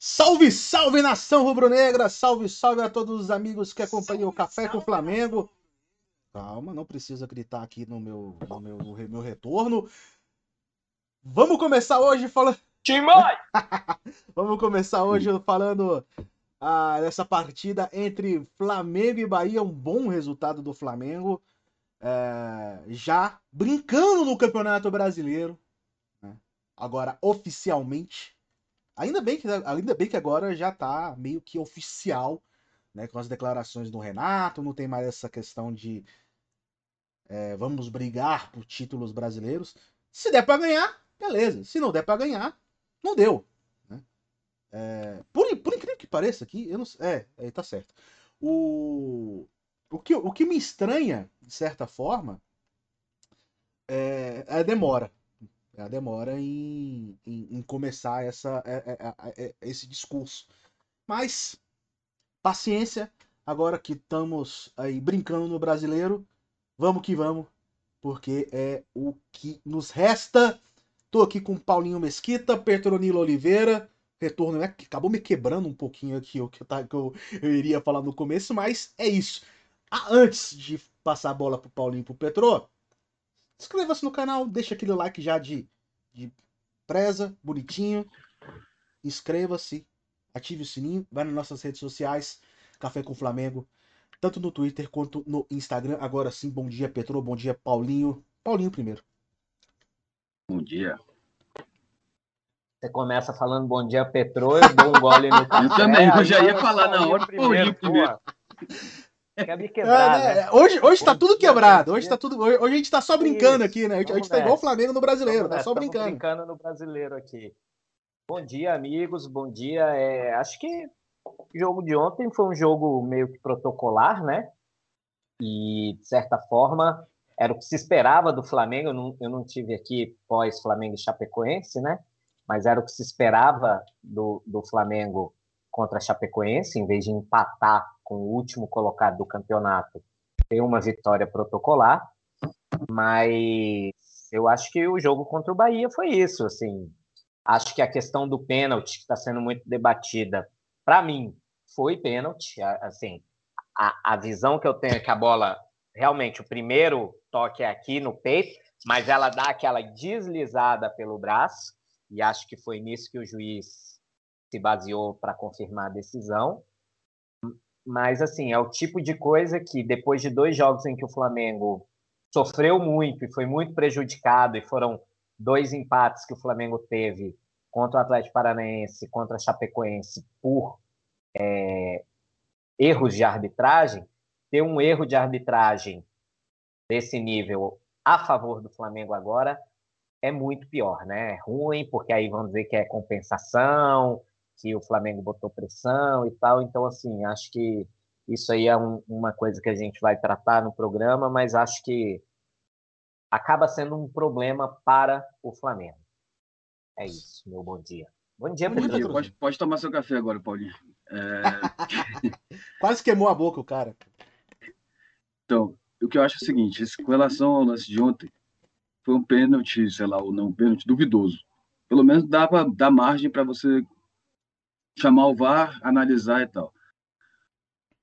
Salve, salve nação rubro-negra! Salve, salve a todos os amigos que acompanham o Café com o Flamengo. Calma, não precisa gritar aqui no meu, no meu, no meu retorno. Vamos começar hoje falando. Timói! Vamos começar hoje falando ah, dessa partida entre Flamengo e Bahia. Um bom resultado do Flamengo. É, já brincando no Campeonato Brasileiro. Né? Agora, oficialmente. Ainda bem, que, ainda bem que agora já tá meio que oficial, né? Com as declarações do Renato, não tem mais essa questão de é, vamos brigar por títulos brasileiros. Se der para ganhar, beleza. Se não der para ganhar, não deu. Né? É, por, por, incrível que pareça aqui, eu não é, é, tá certo. O, o, que, o que me estranha, de certa forma, é, é a demora. Demora em, em, em começar essa, é, é, é, esse discurso. Mas, paciência, agora que estamos aí brincando no brasileiro, vamos que vamos, porque é o que nos resta. Tô aqui com Paulinho Mesquita, Petronilo Oliveira. Retorno, né? Acabou me quebrando um pouquinho aqui o que, eu, que eu, eu iria falar no começo, mas é isso. Ah, antes de passar a bola pro Paulinho e pro Petro, Inscreva-se no canal, deixa aquele like já de, de preza, bonitinho. Inscreva-se, ative o sininho, vai nas nossas redes sociais, Café com Flamengo, tanto no Twitter quanto no Instagram. Agora sim, bom dia, Petro, bom dia, Paulinho. Paulinho primeiro. Bom dia. Você começa falando bom dia, Petro, eu dou um gole no café. Eu também, eu já ia falar na hora, Paulinho primeiro. Quer me quebrar, é, né? Hoje, hoje tá tudo quebrado. Hoje, tá tudo, hoje, a gente tá só brincando Isso. aqui, né? A gente, a gente tá igual o Flamengo no brasileiro, tá só brincando. brincando no brasileiro aqui. Bom dia, amigos. Bom dia. É, acho que o jogo de ontem foi um jogo meio que protocolar, né? E, de certa forma, era o que se esperava do Flamengo. Eu não, eu não tive aqui pós-Flamengo e Chapecoense, né? Mas era o que se esperava do, do Flamengo contra a Chapecoense, em vez de empatar com o último colocado do campeonato, tem uma vitória protocolar, mas eu acho que o jogo contra o Bahia foi isso, assim. Acho que a questão do pênalti que está sendo muito debatida, para mim, foi pênalti, assim. A, a visão que eu tenho é que a bola realmente o primeiro toque é aqui no peito, mas ela dá aquela deslizada pelo braço, e acho que foi nisso que o juiz se baseou para confirmar a decisão. Mas, assim, é o tipo de coisa que, depois de dois jogos em que o Flamengo sofreu muito e foi muito prejudicado, e foram dois empates que o Flamengo teve contra o Atlético Paranaense, contra a Chapecoense, por é, erros de arbitragem, ter um erro de arbitragem desse nível a favor do Flamengo agora é muito pior, né? É ruim, porque aí vão dizer que é compensação, que o Flamengo botou pressão e tal. Então, assim, acho que isso aí é um, uma coisa que a gente vai tratar no programa, mas acho que acaba sendo um problema para o Flamengo. É isso, meu bom dia. Bom dia, Bom dia, pode, pode, tomar seu café agora, Paulinho. É... Quase queimou a boca o cara. Então, o que eu acho é o seguinte, com relação ao lance de ontem, foi um pênalti, sei lá, ou não, um pênalti duvidoso. Pelo menos dava dar margem para você chamar o VAR, analisar e tal.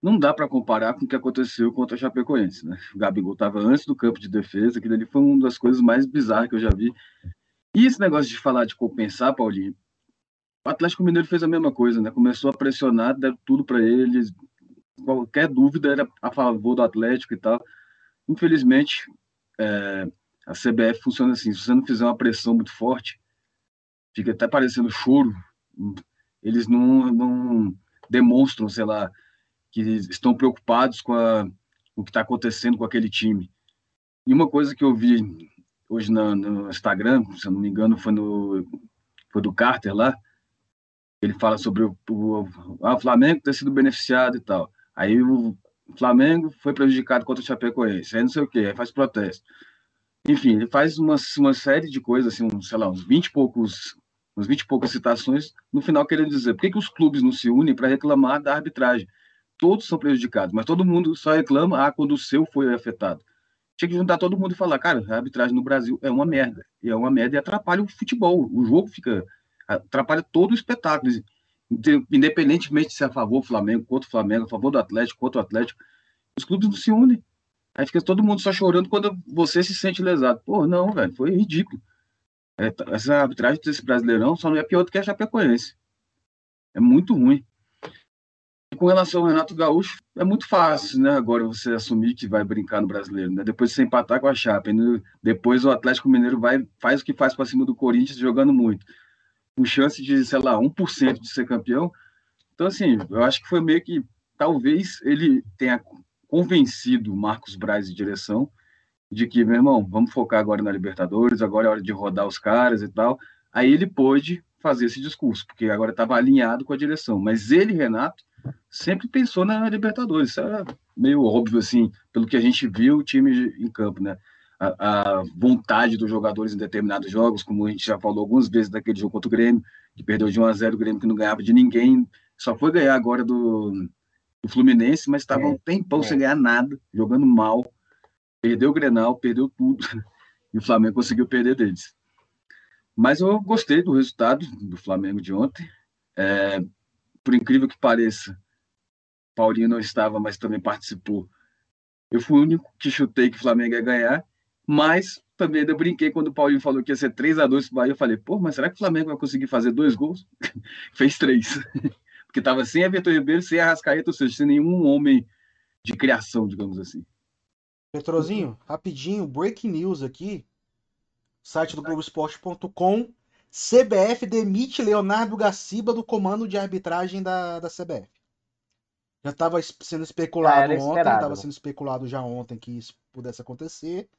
Não dá para comparar com o que aconteceu contra a Chapecoense, né? O Gabigol estava antes do campo de defesa, aquilo ali foi uma das coisas mais bizarras que eu já vi. E esse negócio de falar de compensar, Paulinho, o Atlético Mineiro fez a mesma coisa, né? Começou a pressionar, deu tudo para eles. Qualquer dúvida era a favor do Atlético e tal. Infelizmente, é, a CBF funciona assim: se você não fizer uma pressão muito forte, fica até parecendo choro eles não, não demonstram, sei lá, que estão preocupados com a, o que está acontecendo com aquele time. E uma coisa que eu vi hoje no, no Instagram, se eu não me engano, foi, no, foi do Carter lá, ele fala sobre o, o, ah, o Flamengo ter sido beneficiado e tal. Aí o Flamengo foi prejudicado contra o Chapecoense, aí não sei o quê, aí faz protesto. Enfim, ele faz uma, uma série de coisas, assim, um, sei lá, uns 20 e poucos umas 20 e poucas citações, no final querendo dizer por que, que os clubes não se unem para reclamar da arbitragem? Todos são prejudicados, mas todo mundo só reclama ah, quando o seu foi afetado. Tinha que juntar todo mundo e falar, cara, a arbitragem no Brasil é uma merda. E é uma merda e atrapalha o futebol. O jogo fica. atrapalha todo o espetáculo. Independentemente de ser a favor do Flamengo, contra o Flamengo, a favor do Atlético, contra o Atlético, os clubes não se unem. Aí fica todo mundo só chorando quando você se sente lesado. Pô, não, velho, foi ridículo. É, essa arbitragem desse Brasileirão só não é pior do que a Chapecoense. É muito ruim. Com relação ao Renato Gaúcho, é muito fácil, né? Agora você assumir que vai brincar no brasileiro, né? Depois de você empatar com a Chape, né? depois o Atlético Mineiro vai, faz o que faz para cima do Corinthians jogando muito. Com chance de, sei lá, 1% de ser campeão. Então, assim, eu acho que foi meio que. Talvez ele tenha convencido Marcos Braz de direção de que, meu irmão, vamos focar agora na Libertadores, agora é hora de rodar os caras e tal. Aí ele pôde fazer esse discurso, porque agora estava alinhado com a direção. Mas ele, Renato, sempre pensou na Libertadores. Isso era meio óbvio, assim, pelo que a gente viu o time em campo, né? A, a, vontade dos jogadores em determinados jogos, como a gente já falou algumas vezes daquele jogo contra o Grêmio, que perdeu de 1 a 0 o Grêmio que não ganhava de ninguém, só foi ganhar agora do, do Fluminense, mas estava é, um tempão é. sem ganhar nada, jogando mal, perdeu o Grenal, perdeu tudo, e o Flamengo conseguiu perder deles. Mas eu gostei do resultado do Flamengo de ontem. É, por incrível que pareça, Paulinho não estava, mas também participou. Eu fui o único que chutei que o Flamengo ia ganhar, mas também ainda brinquei quando o Paulinho falou que ia ser 3 a 2 para o Bahia. Eu falei, pô, mas será que o Flamengo vai conseguir fazer dois gols? Fez três. Porque estava sem a Vitor Ribeiro, sem a Rascaeta, ou seja, sem nenhum homem de criação, digamos assim. Petrozinho, rapidinho, breaking news aqui. Site do Globoesporte.com CBF demite Leonardo Gaciba do comando de arbitragem da, da CBF. Já estava sendo especulado ontem, estava sendo especulado já ontem que isso pudesse acontecer.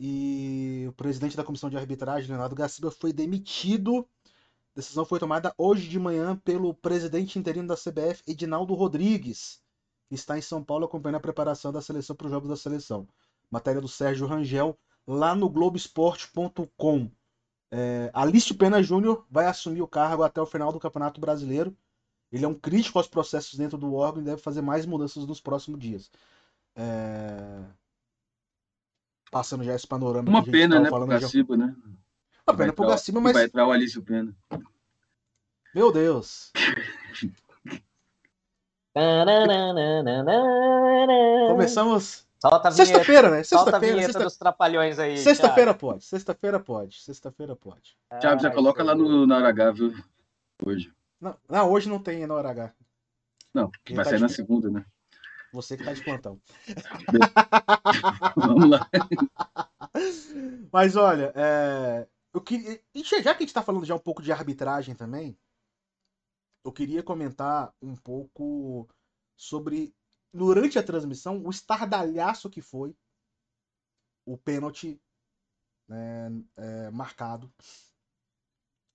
E o presidente da comissão de arbitragem, Leonardo Gaciba, foi demitido. A decisão foi tomada hoje de manhã pelo presidente interino da CBF, Edinaldo Rodrigues, está em São Paulo acompanhando a preparação da seleção para os jogos da seleção. Matéria do Sérgio Rangel, lá no Globoesporte.com. É, Alício Pena Júnior vai assumir o cargo até o final do Campeonato Brasileiro. Ele é um crítico aos processos dentro do órgão e deve fazer mais mudanças nos próximos dias. É... Passando já esse panorama. Uma pena, né, pro Gaciba, né? Uma pena pro Gaciba, mas... Vai entrar o Alício Pena. Meu Deus. Começamos Solta a Sexta-feira, né? Sexta-feira. Sexta... dos trapalhões aí. Sexta-feira pode. Sexta-feira pode. Sexta-feira pode. Thiago, já coloca lá no, na hora H, viu? Hoje. Não, não, hoje não tem na hora H. Não, vai tá sair na segunda, né? Você que tá de plantão. Vamos lá. Mas olha, é... eu queria. Já que a gente tá falando já um pouco de arbitragem também, eu queria comentar um pouco sobre durante a transmissão, o estardalhaço que foi o pênalti né, é, marcado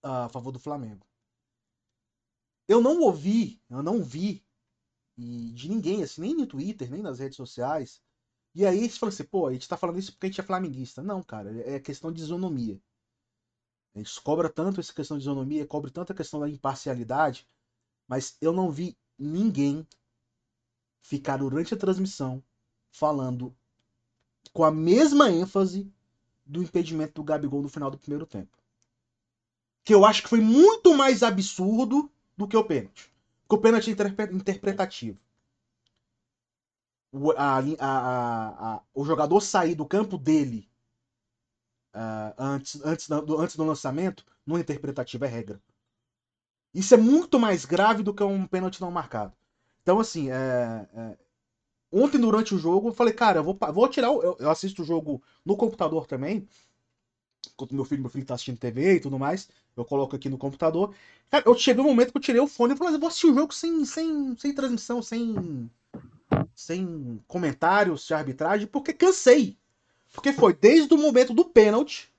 a favor do Flamengo. Eu não ouvi, eu não vi e de ninguém, assim, nem no Twitter, nem nas redes sociais. E aí eles falam assim, pô, a gente tá falando isso porque a gente é flamenguista. Não, cara, é questão de isonomia. A gente cobra tanto essa questão de isonomia, cobra tanto a questão da imparcialidade, mas eu não vi ninguém ficar durante a transmissão falando com a mesma ênfase do impedimento do Gabigol no final do primeiro tempo. Que eu acho que foi muito mais absurdo do que o pênalti. Porque o pênalti é interpretativo. O, a, a, a, o jogador sair do campo dele uh, antes, antes, do, antes do lançamento, no interpretativo é regra. Isso é muito mais grave do que um pênalti não marcado. Então, assim, é, é... ontem durante o jogo eu falei, cara, eu vou, vou tirar. O... Eu, eu, assisto o jogo no computador também. Enquanto meu filho, meu filho tá assistindo TV e tudo mais. Eu coloco aqui no computador. Cara, eu cheguei um momento que eu tirei o fone e falei, eu vou assistir o jogo sem, sem, sem transmissão, sem, sem comentários de arbitragem, porque cansei. Porque foi desde o momento do pênalti.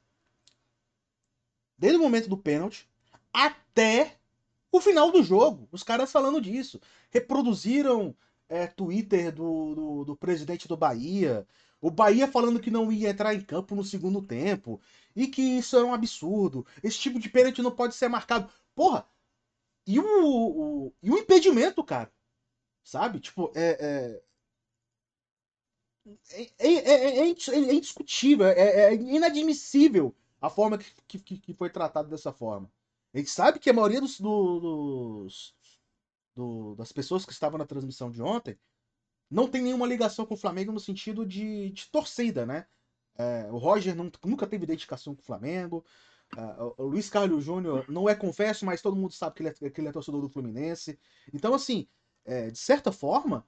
Desde o momento do pênalti até o final do jogo. Os caras falando disso. Reproduziram é, Twitter do, do, do, presidente do Bahia. O Bahia falando que não ia entrar em campo no segundo tempo. E que isso é um absurdo. Esse tipo de pênalti não pode ser marcado. Porra! E o, o, e o impedimento, cara? Sabe? Tipo, é. É, é, é, é indiscutível, é, inadmissível a forma que, que, que foi tratado dessa forma. A gente sabe que a maioria dos, dos, do, das pessoas que estavam na transmissão de ontem não tem nenhuma ligação com o Flamengo no sentido de, de torcida, né? É, o Roger não, nunca teve dedicação com o Flamengo. Uh, o Luiz Carlos Júnior não é confesso, mas todo mundo sabe que ele é, que ele é torcedor do Fluminense. Então, assim, é, de certa forma,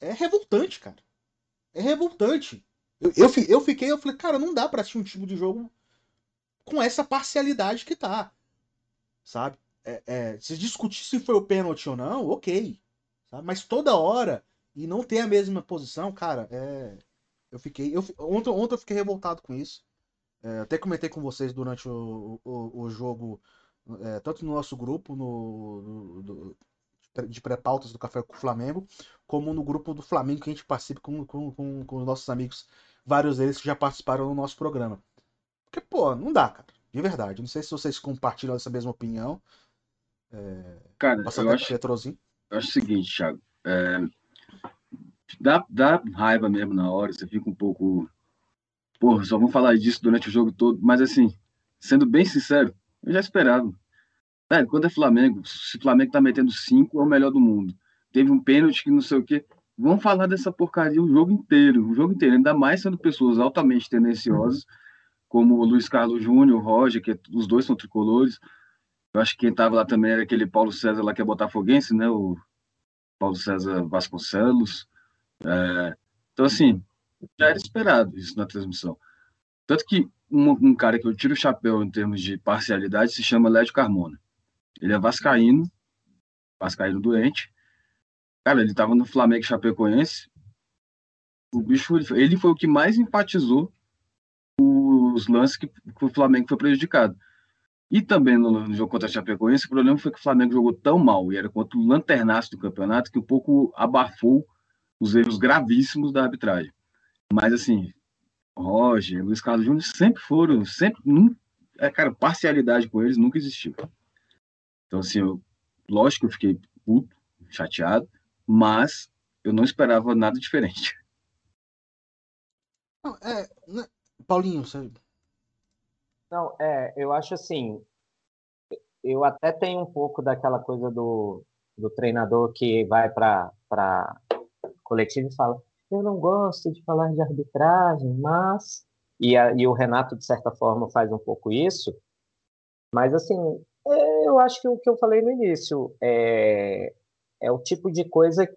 é revoltante, cara. É revoltante. Eu, eu, eu fiquei, eu falei, cara, não dá pra assistir um tipo de jogo com essa parcialidade que tá. Sabe? É, é, se discutir se foi o pênalti ou não, ok. Sabe? Mas toda hora e não ter a mesma posição, cara, é. Eu fiquei. Eu, ontem, ontem eu fiquei revoltado com isso. É, até comentei com vocês durante o, o, o jogo, é, tanto no nosso grupo no, no do, de pré-pautas do Café com o Flamengo, como no grupo do Flamengo que a gente participa com, com, com, com os nossos amigos, vários deles que já participaram no nosso programa. Porque, pô, não dá, cara. De verdade. Não sei se vocês compartilham essa mesma opinião. É... Cara, eu acho, eu acho o seguinte, Thiago. É... Dá, dá raiva mesmo na hora, você fica um pouco porra, só vão falar disso durante o jogo todo, mas assim, sendo bem sincero, eu já esperava. É, quando é Flamengo, se o Flamengo tá metendo cinco, é o melhor do mundo. Teve um pênalti que não sei o quê. Vão falar dessa porcaria o jogo inteiro, o jogo inteiro, ainda mais sendo pessoas altamente tendenciosas, como o Luiz Carlos Júnior, o Roger, que os dois são tricolores. Eu acho que quem tava lá também era aquele Paulo César lá que é botafoguense, né? O Paulo César Vasconcelos. É, então, assim, já era esperado isso na transmissão. Tanto que um, um, cara que eu tiro o chapéu em termos de parcialidade se chama Lédio Carmona. Ele é vascaíno, vascaíno doente. Cara, ele estava no Flamengo Chapecoense. O bicho, ele foi o que mais empatizou os lances que, que o Flamengo foi prejudicado. E também no, no, jogo contra a Chapecoense, o problema foi que o Flamengo jogou tão mal, e era contra o lanternaço do campeonato, que um pouco abafou os erros gravíssimos da arbitragem. Mas, assim, Roger, Luiz Carlos Júnior sempre foram, sempre, num, é, cara, parcialidade com eles nunca existiu. Então, assim, eu, lógico que eu fiquei puto, chateado, mas eu não esperava nada diferente. É, né, Paulinho, você... Não, é, eu acho assim, eu até tenho um pouco daquela coisa do, do treinador que vai para coletivo e fala eu não gosto de falar de arbitragem, mas. E, a, e o Renato, de certa forma, faz um pouco isso. Mas, assim, é, eu acho que o que eu falei no início é, é o tipo de coisa.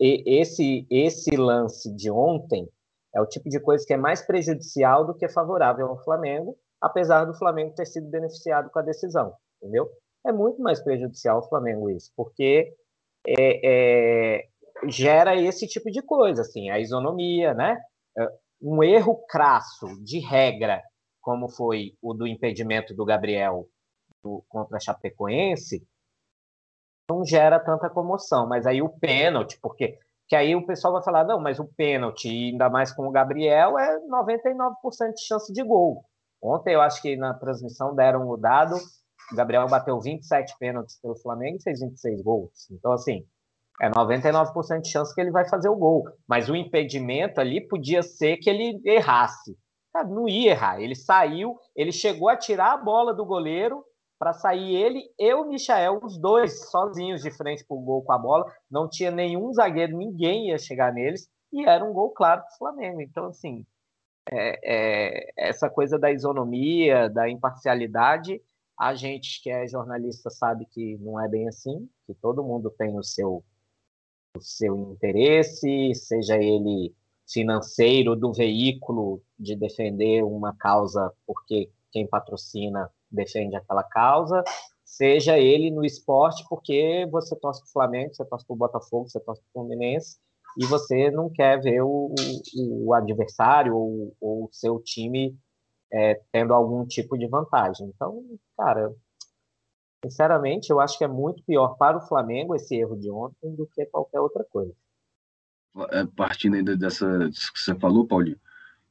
Esse, esse lance de ontem é o tipo de coisa que é mais prejudicial do que favorável ao Flamengo, apesar do Flamengo ter sido beneficiado com a decisão, entendeu? É muito mais prejudicial ao Flamengo isso, porque é, é, gera esse tipo de coisa, assim, a isonomia, né? É, um erro crasso de regra, como foi o do impedimento do Gabriel do, contra a Chapecoense, não gera tanta comoção. Mas aí o pênalti, porque que aí o pessoal vai falar, não, mas o pênalti, ainda mais com o Gabriel, é 99% de chance de gol. Ontem eu acho que na transmissão deram o dado, o Gabriel bateu 27 pênaltis pelo Flamengo e fez 26 gols. Então, assim, é 99% de chance que ele vai fazer o gol. Mas o impedimento ali podia ser que ele errasse. Cara, não ia errar. Ele saiu, ele chegou a tirar a bola do goleiro para sair ele e o Michael, os dois sozinhos de frente para o gol com a bola. Não tinha nenhum zagueiro, ninguém ia chegar neles. E era um gol claro para o Flamengo. Então, assim, é, é, essa coisa da isonomia, da imparcialidade, a gente que é jornalista sabe que não é bem assim, que todo mundo tem o seu o seu interesse, seja ele financeiro do veículo de defender uma causa porque quem patrocina defende aquela causa, seja ele no esporte porque você torce para o Flamengo, você torce para o Botafogo, você torce para o Fluminense e você não quer ver o, o, adversário ou o seu time é, tendo algum tipo de vantagem. Então, cara, Sinceramente, eu acho que é muito pior para o Flamengo esse erro de ontem do que qualquer outra coisa. É, partindo ainda dessa que você falou, Paulinho,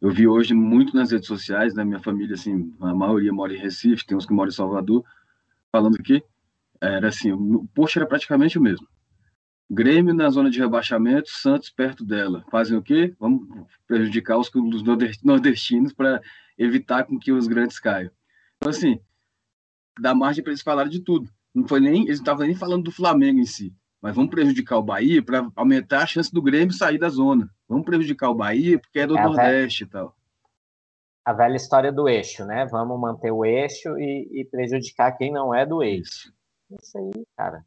eu vi hoje muito nas redes sociais, na né, minha família, assim, a maioria mora em Recife, tem uns que moram em Salvador, falando que era assim, o post era praticamente o mesmo. Grêmio na zona de rebaixamento, Santos perto dela. Fazem o quê? Vamos prejudicar os clubes nordestinos para evitar com que os grandes caiam. Então, assim, dar margem para eles falarem de tudo. Não foi nem, eles não estavam nem falando do Flamengo em si, mas vamos prejudicar o Bahia para aumentar a chance do Grêmio sair da zona. Vamos prejudicar o Bahia porque é do é Nordeste e tal. A velha história do eixo, né? Vamos manter o eixo e, e prejudicar quem não é do eixo. Isso aí, cara.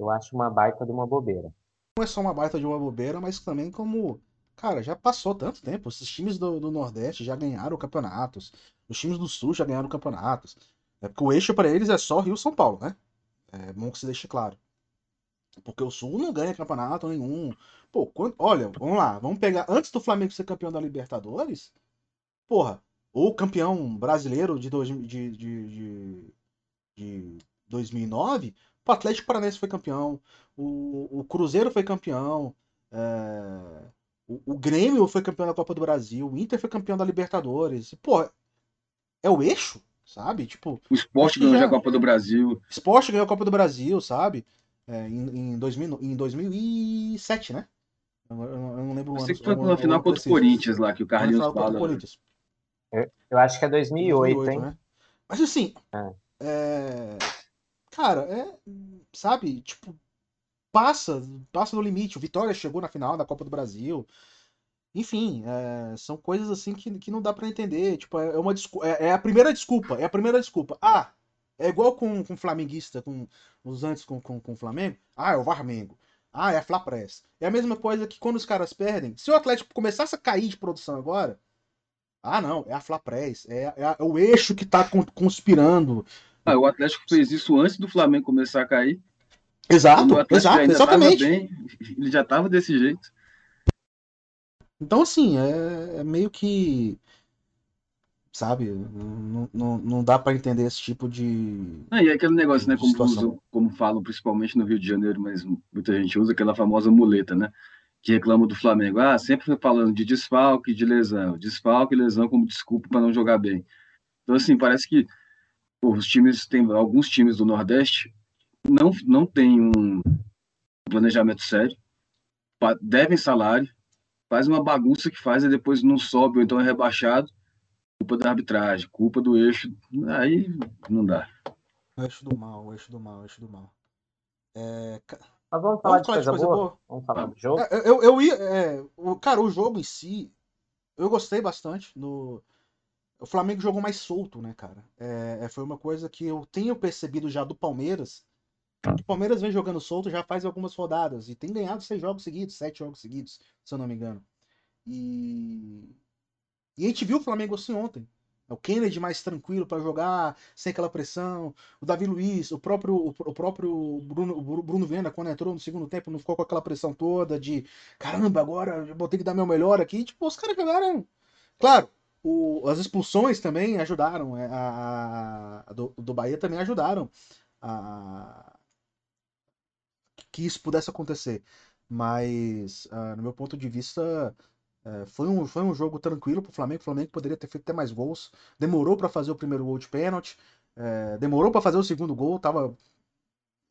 Eu acho uma baita de uma bobeira. Não é só uma baita de uma bobeira, mas também como Cara, já passou tanto tempo. Esses times do, do Nordeste já ganharam campeonatos. Os times do Sul já ganharam campeonatos. É porque o eixo para eles é só Rio São Paulo, né? É bom que se deixe claro. Porque o Sul não ganha campeonato nenhum. Pô, quando... olha, vamos lá, vamos pegar. Antes do Flamengo ser campeão da Libertadores, porra, ou campeão brasileiro de, dois, de, de, de, de 2009, o Atlético Paranaense foi campeão, o, o Cruzeiro foi campeão, é, o, o, Grêmio foi campeão da Copa do Brasil, o Inter foi campeão da Libertadores. Pô, é o eixo, sabe? Tipo, o esporte ganhou já... a Copa do Brasil. Esporte ganhou a Copa do Brasil, sabe? É, em, em, 2000, em 2007, né? Eu, eu não lembro o ano. Você que foi na final contra o Corinthians lá, que o Carlinhos fala. Né? Corinthians. Eu, eu, acho que é 2008, 2008 hein? Né? Mas assim, é. É... cara, é, sabe, tipo, passa, passa no limite. O Vitória chegou na final da Copa do Brasil. Enfim, é, são coisas assim que, que não dá para entender. Tipo, é, uma é, é, a primeira desculpa. É a primeira desculpa. Ah, é igual com, com flamenguista, com os antes com, com, com o Flamengo. Ah, é o Varmengo. Ah, é a Flapress. É a mesma coisa que quando os caras perdem. Se o Atlético começasse a cair de produção agora. Ah, não, é a Flapress. É, é, é o eixo que tá conspirando. Ah, o Atlético fez isso antes do Flamengo começar a cair. Exato, exato, exatamente. Bem, ele já estava desse jeito. Então, assim, é, é meio que. Sabe? Não, não, não dá para entender esse tipo de. Ah, e é aquele negócio, né? Como, usam, como falam, principalmente no Rio de Janeiro, mas muita gente usa aquela famosa muleta, né? Que reclama do Flamengo. Ah, sempre foi falando de desfalque, de lesão. Desfalque e lesão como desculpa para não jogar bem. Então, assim, parece que pô, os times, tem alguns times do Nordeste não, não tem um planejamento sério, devem salário, faz uma bagunça que faz e depois não sobe, ou então é rebaixado, culpa da arbitragem, culpa do eixo, aí não dá. O eixo do mal, o eixo do mal, o eixo do mal. É... Mas vamos falar, vamos de, coisa de, coisa boa? boa? Vamos falar do jogo? É, eu, eu ia. É, o, cara, o jogo em si, eu gostei bastante. No... O Flamengo jogou mais solto, né, cara? É, é foi uma coisa que eu tenho percebido já do Palmeiras o Palmeiras vem jogando solto já faz algumas rodadas e tem ganhado seis jogos seguidos, sete jogos seguidos, se eu não me engano. E, e a gente viu o Flamengo assim ontem. O Kennedy mais tranquilo para jogar, sem aquela pressão. O Davi Luiz, o próprio, o próprio Bruno, Bruno Venda, quando entrou no segundo tempo, não ficou com aquela pressão toda de caramba, agora eu vou ter que dar meu melhor aqui. Tipo, os caras jogaram. Claro, o, as expulsões também ajudaram. É, a, a, do, do Bahia também ajudaram a, que isso pudesse acontecer. Mas, uh, no meu ponto de vista, uh, foi, um, foi um jogo tranquilo para o Flamengo. O Flamengo poderia ter feito até mais gols. Demorou para fazer o primeiro gol de pênalti. Uh, demorou para fazer o segundo gol. Tava...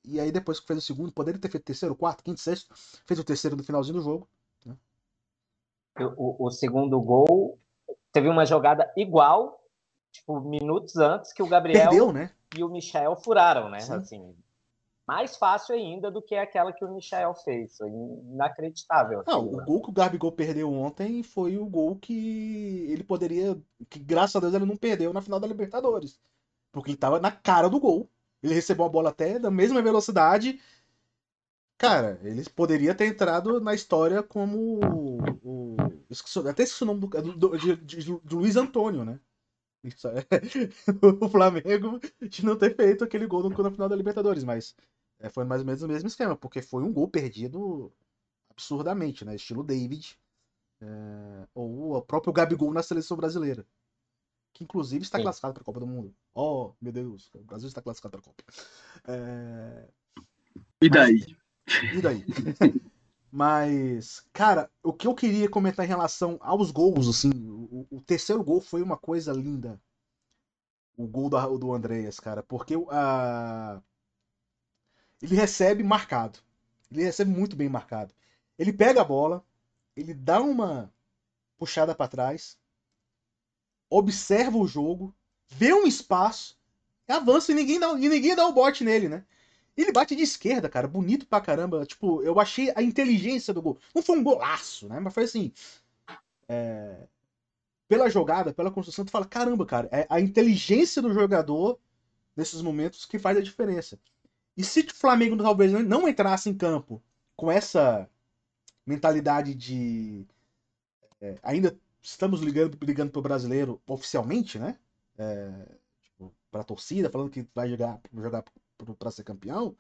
E aí, depois que fez o segundo, poderia ter feito terceiro, quarto, quinto, sexto. Fez o terceiro no finalzinho do jogo. Né? O, o segundo gol teve uma jogada igual, tipo, minutos antes que o Gabriel Perdeu, né? e o Michel furaram, né? Sim. Assim, mais fácil ainda do que aquela que o Michel fez. Foi inacreditável. Não, o gol que o Gabigol perdeu ontem foi o gol que ele poderia. que graças a Deus ele não perdeu na final da Libertadores. Porque ele tava na cara do gol. Ele recebeu a bola até da mesma velocidade. Cara, ele poderia ter entrado na história como o. o até esqueci o nome do, do, de, de, de Luiz Antônio, né? o Flamengo de não ter feito aquele gol no, na final da Libertadores, mas é, foi mais ou menos o mesmo esquema, porque foi um gol perdido absurdamente, né? Estilo David. É, ou o próprio Gabigol na seleção brasileira. Que inclusive está Sim. classificado para a Copa do Mundo. Oh, meu Deus, o Brasil está classificado para a Copa. É... E daí? Mas, e daí? Mas, cara, o que eu queria comentar em relação aos gols, assim, o, o terceiro gol foi uma coisa linda. O gol do, do Andreas, cara, porque a. Uh ele recebe marcado. Ele recebe muito bem marcado. Ele pega a bola, ele dá uma puxada para trás, observa o jogo, vê um espaço, avança e ninguém dá, e ninguém dá o bote nele, né? Ele bate de esquerda, cara, bonito pra caramba. Tipo, eu achei a inteligência do gol. Não foi um golaço, né? Mas foi assim. É... Pela jogada, pela construção, tu fala: caramba, cara, é a inteligência do jogador nesses momentos que faz a diferença. E se o Flamengo talvez não entrasse em campo com essa mentalidade de. É, ainda estamos ligando, ligando pro brasileiro oficialmente, né? É, tipo, pra torcida, falando que vai jogar, jogar para ser campeão,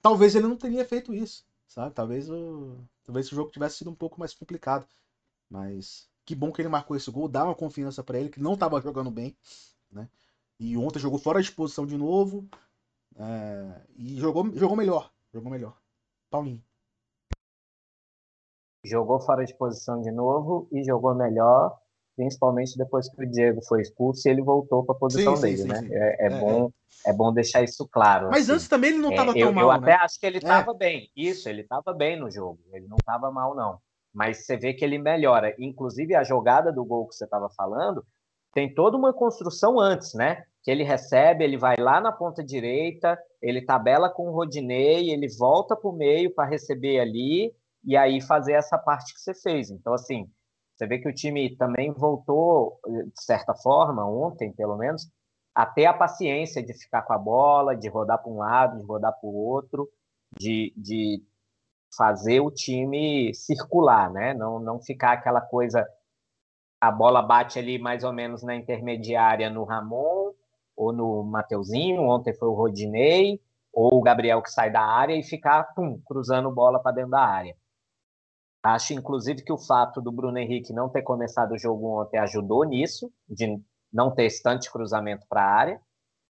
talvez ele não teria feito isso, sabe? Talvez o, talvez o jogo tivesse sido um pouco mais complicado. Mas que bom que ele marcou esse gol, dá uma confiança para ele, que não estava jogando bem, né? E ontem jogou fora de posição de novo. É, e jogou, jogou melhor. Jogou melhor. Paulinho. Jogou fora de posição de novo e jogou melhor, principalmente depois que o Diego foi expulso e ele voltou para a posição sim, dele, sim, né? Sim, é, é, é, bom, é bom deixar isso claro. Mas assim. antes também ele não estava é, tão eu, mal. Eu né? até acho que ele estava é. bem. Isso, ele estava bem no jogo. Ele não estava mal, não. Mas você vê que ele melhora. Inclusive, a jogada do gol que você estava falando tem toda uma construção antes, né? Que ele recebe, ele vai lá na ponta direita, ele tabela com o Rodinei, ele volta para o meio para receber ali e aí fazer essa parte que você fez. Então, assim, você vê que o time também voltou, de certa forma, ontem, pelo menos, a ter a paciência de ficar com a bola, de rodar para um lado, de rodar para o outro, de, de fazer o time circular, né? Não, não ficar aquela coisa, a bola bate ali mais ou menos na intermediária no Ramon ou no Mateuzinho, ontem foi o Rodinei, ou o Gabriel que sai da área e ficar pum, cruzando bola para dentro da área. Acho, inclusive, que o fato do Bruno Henrique não ter começado o jogo ontem ajudou nisso, de não ter estante cruzamento para a área,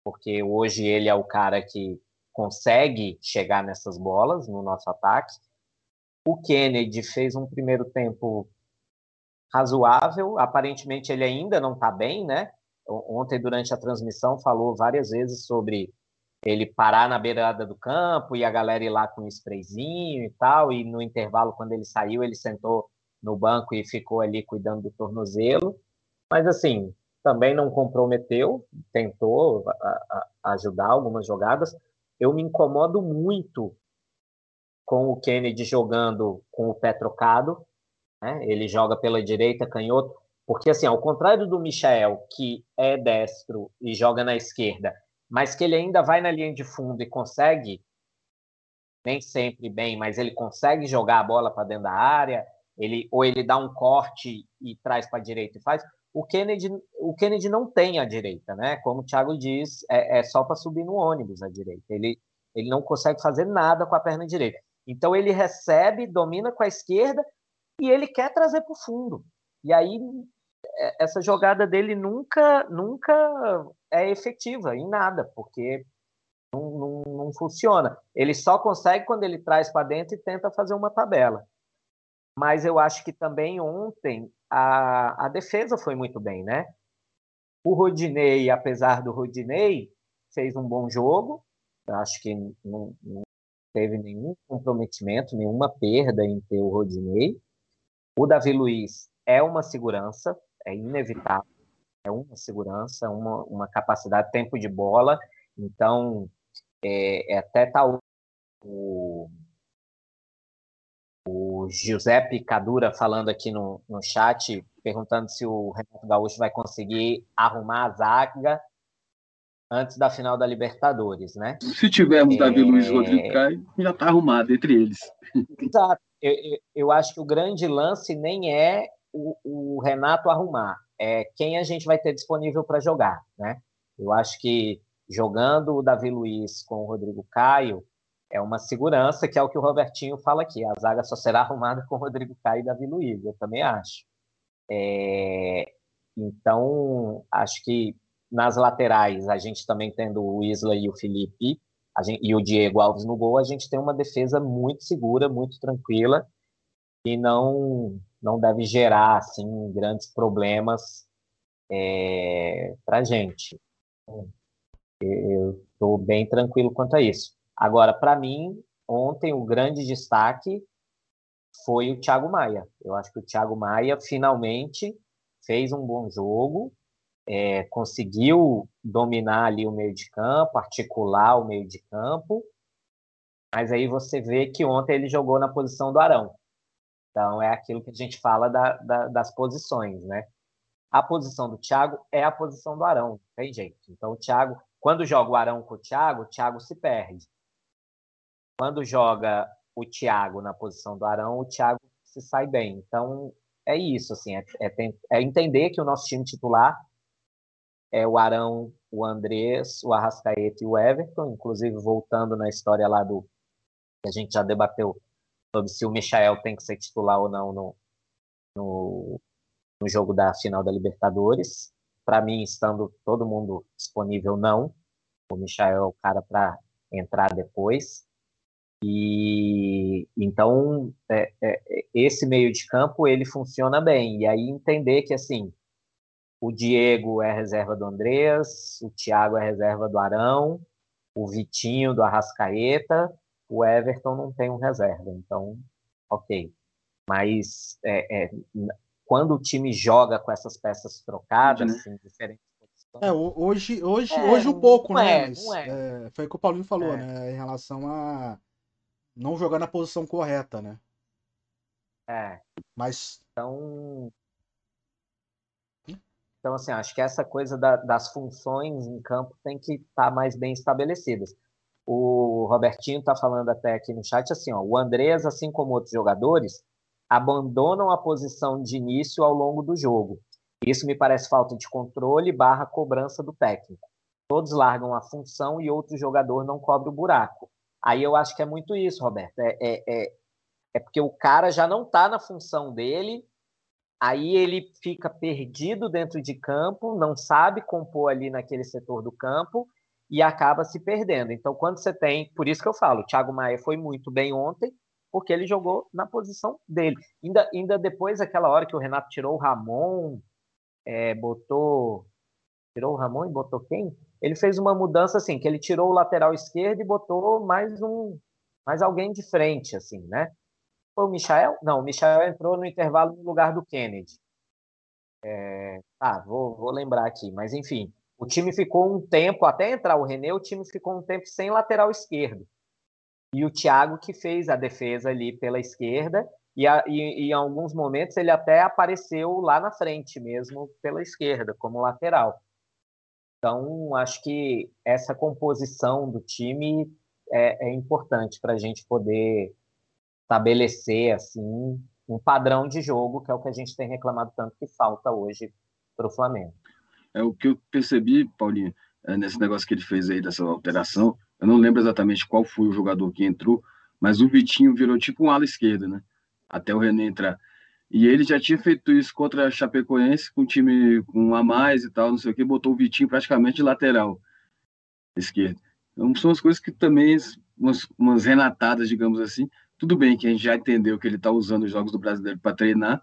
porque hoje ele é o cara que consegue chegar nessas bolas no nosso ataque. O Kennedy fez um primeiro tempo razoável, aparentemente ele ainda não está bem, né? Ontem, durante a transmissão, falou várias vezes sobre ele parar na beirada do campo e a galera ir lá com um sprayzinho e tal, e no intervalo, quando ele saiu, ele sentou no banco e ficou ali cuidando do tornozelo. Mas, assim, também não comprometeu, tentou ajudar algumas jogadas. Eu me incomodo muito com o Kennedy jogando com o pé trocado, né? ele joga pela direita, canhoto, porque assim, ao contrário do Michael, que é destro e joga na esquerda, mas que ele ainda vai na linha de fundo e consegue, nem sempre bem, mas ele consegue jogar a bola para dentro da área, ele, ou ele dá um corte e traz para a direita e faz. O Kennedy, o Kennedy não tem a direita, né? Como o Thiago diz, é, é só para subir no ônibus a direita. Ele, ele não consegue fazer nada com a perna direita. Então ele recebe, domina com a esquerda e ele quer trazer para o fundo. E aí essa jogada dele nunca, nunca é efetiva em nada, porque não, não, não funciona. Ele só consegue quando ele traz para dentro e tenta fazer uma tabela. Mas eu acho que também ontem a, a defesa foi muito bem, né? O Rodinei, apesar do Rodinei, fez um bom jogo. Eu acho que não, não teve nenhum comprometimento, nenhuma perda em ter o Rodinei. O Davi Luiz é uma segurança, é inevitável, é uma segurança, uma, uma capacidade, tempo de bola. Então, é, é até tal o, o Giuseppe Cadura falando aqui no, no chat, perguntando se o Renato Gaúcho vai conseguir arrumar a zaga antes da final da Libertadores, né? Se tivermos é... Davi Luiz e Rodrigo Caio, já está arrumado entre eles. Exato. Eu, eu, eu, acho que o grande lance nem é o, o, Renato arrumar, é quem a gente vai ter disponível para jogar, né? Eu acho que jogando o Davi Luiz com o Rodrigo Caio é uma segurança, que é o que o Robertinho fala aqui. A zaga só será arrumada com o Rodrigo Caio e Davi Luiz, eu também acho. É... Então, acho que nas laterais, a gente também tendo o Isla e o Felipe gente, e o Diego Alves no gol, a gente tem uma defesa muito segura, muito tranquila e não não deve gerar assim grandes problemas é, para gente. Eu estou bem tranquilo quanto a isso. Agora, para mim, ontem o grande destaque foi o Thiago Maia. Eu acho que o Thiago Maia finalmente fez um bom jogo, é, conseguiu dominar ali o meio de campo, articular o meio de campo, mas aí você vê que ontem ele jogou na posição do Arão. Então é aquilo que a gente fala da, da, das posições, né? A posição do Thiago é a posição do Arão, tem jeito. Então o Thiago, quando joga o Arão com o Thiago, o Thiago se perde. Quando joga o Thiago na posição do Arão, o Thiago se sai bem. Então é isso, assim, é, é, é entender que o nosso time titular é o Arão, o Andrés, o Arrascaeta e o Everton, inclusive voltando na história lá do que a gente já debateu sobre se o Michael tem que ser titular ou não no, no, no jogo da final da Libertadores. Para mim, estando todo mundo disponível, não. O Michael é o cara para entrar depois. E então é, é, esse meio de campo ele funciona bem. E aí entender que assim o Diego é reserva do Andreas, o Thiago é reserva do Arão, o Vitinho do Arrascaeta, o Everton não tem um reserva. Então, ok. Mas é, é, quando o time joga com essas peças trocadas, né? assim, diferentes posições. É, hoje, hoje, é, hoje um pouco, né? É, Mas, é. foi o que o Paulinho falou, né? Em relação a não jogar na posição correta, né? É. Mas. Então, então, assim, acho que essa coisa da, das funções em campo tem que estar tá mais bem estabelecidas. O Robertinho está falando até aqui no chat assim, ó, o Andrés, assim como outros jogadores, abandonam a posição de início ao longo do jogo. Isso me parece falta de controle barra cobrança do técnico. Todos largam a função e outro jogador não cobre o buraco. Aí eu acho que é muito isso, Roberto. É, é, é, é porque o cara já não está na função dele Aí ele fica perdido dentro de campo, não sabe compor ali naquele setor do campo e acaba se perdendo. Então, quando você tem, por isso que eu falo, o Thiago Maia foi muito bem ontem, porque ele jogou na posição dele. Ainda, ainda depois daquela hora que o Renato tirou o Ramon, é, botou. Tirou o Ramon e botou quem? Ele fez uma mudança assim, que ele tirou o lateral esquerdo e botou mais um. Mais alguém de frente, assim, né? Foi o Michael? Não, o Michael entrou no intervalo no lugar do Kennedy. É, ah, vou, vou lembrar aqui, mas enfim, o time ficou um tempo, até entrar o René, o time ficou um tempo sem lateral esquerdo. E o Thiago que fez a defesa ali pela esquerda, e, a, e, e, em alguns momentos ele até apareceu lá na frente mesmo, pela esquerda, como lateral. Então, acho que essa composição do time é, é importante para a gente poder estabelecer assim um padrão de jogo, que é o que a gente tem reclamado tanto que falta hoje para o Flamengo. É o que eu percebi, Paulinho, é, nesse negócio que ele fez aí dessa alteração. Eu não lembro exatamente qual foi o jogador que entrou, mas o Vitinho virou tipo um ala esquerda, né? Até o René entrar. E ele já tinha feito isso contra a Chapecoense, com um time com um a mais e tal, não sei o que, botou o Vitinho praticamente de lateral esquerdo. Então são as coisas que também, umas, umas renatadas, digamos assim, tudo bem que a gente já entendeu que ele está usando os jogos do brasileiro para treinar,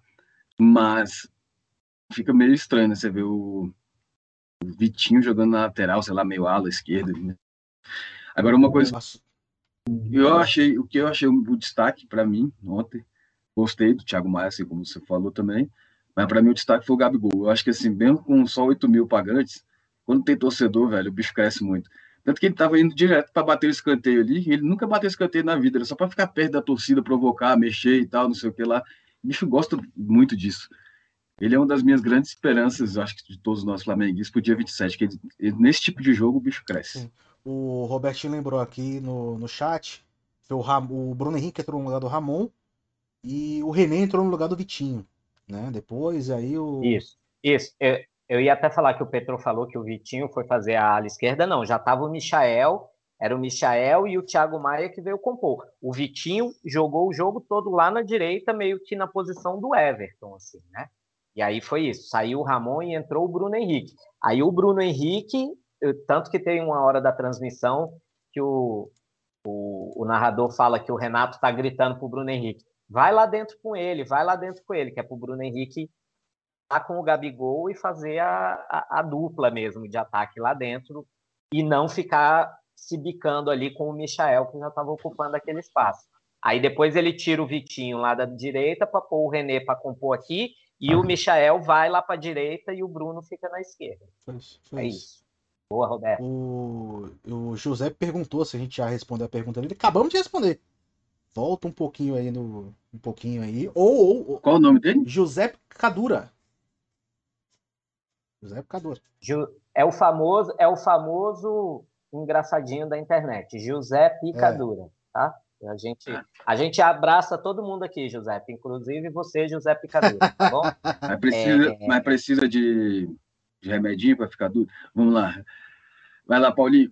mas fica meio estranho, né? Você ver o Vitinho jogando na lateral, sei lá, meio ala esquerda. Né? Agora, uma coisa. Eu achei, o que eu achei o destaque para mim ontem, gostei do Thiago Maia, assim como você falou também, mas para mim o destaque foi o Gabigol. Eu acho que assim, mesmo com só 8 mil pagantes, quando tem torcedor, velho, o bicho cresce muito. Tanto que ele estava indo direto para bater o escanteio ali, ele nunca bateu escanteio na vida, era só para ficar perto da torcida, provocar, mexer e tal, não sei o que lá. O bicho gosta muito disso. Ele é uma das minhas grandes esperanças, acho que de todos nós flamenguistas, para o dia 27, que ele, ele, nesse tipo de jogo o bicho cresce. Sim. O Robertinho lembrou aqui no, no chat, foi o, Ram, o Bruno Henrique entrou no lugar do Ramon e o René entrou no lugar do Vitinho, né? Depois aí o... Isso, isso. É, eu ia até falar que o Petro falou que o Vitinho foi fazer a ala esquerda, não, já estava o Michael, era o Michael e o Thiago Maia que veio compor. O Vitinho jogou o jogo todo lá na direita, meio que na posição do Everton, assim, né? E aí foi isso, saiu o Ramon e entrou o Bruno Henrique. Aí o Bruno Henrique, tanto que tem uma hora da transmissão que o, o, o narrador fala que o Renato está gritando para o Bruno Henrique, vai lá dentro com ele, vai lá dentro com ele, que é para o Bruno Henrique com o Gabigol e fazer a, a, a, dupla mesmo de ataque lá dentro e não ficar se bicando ali com o Michael, que já estava ocupando aquele espaço. Aí depois ele tira o Vitinho lá da direita para pôr o René para compor aqui E o Michael vai lá para a direita e o Bruno fica na esquerda. Foi isso. Foi é isso. isso. Boa, Roberto. O, o José perguntou se a gente já respondeu a pergunta dele. Acabamos de responder. Volta um pouquinho aí no. Um pouquinho aí. Ou. ou Qual o nome dele? José Cadura. José Cadura. É o famoso, é o famoso engraçadinho da internet. José Picadura, é. tá? A gente, a gente abraça todo mundo aqui, José, inclusive você, José Picadura, tá bom? Mas precisa, é... mas precisa de, de remedinho para ficar duro? Vamos lá. Vai lá, Paulinho.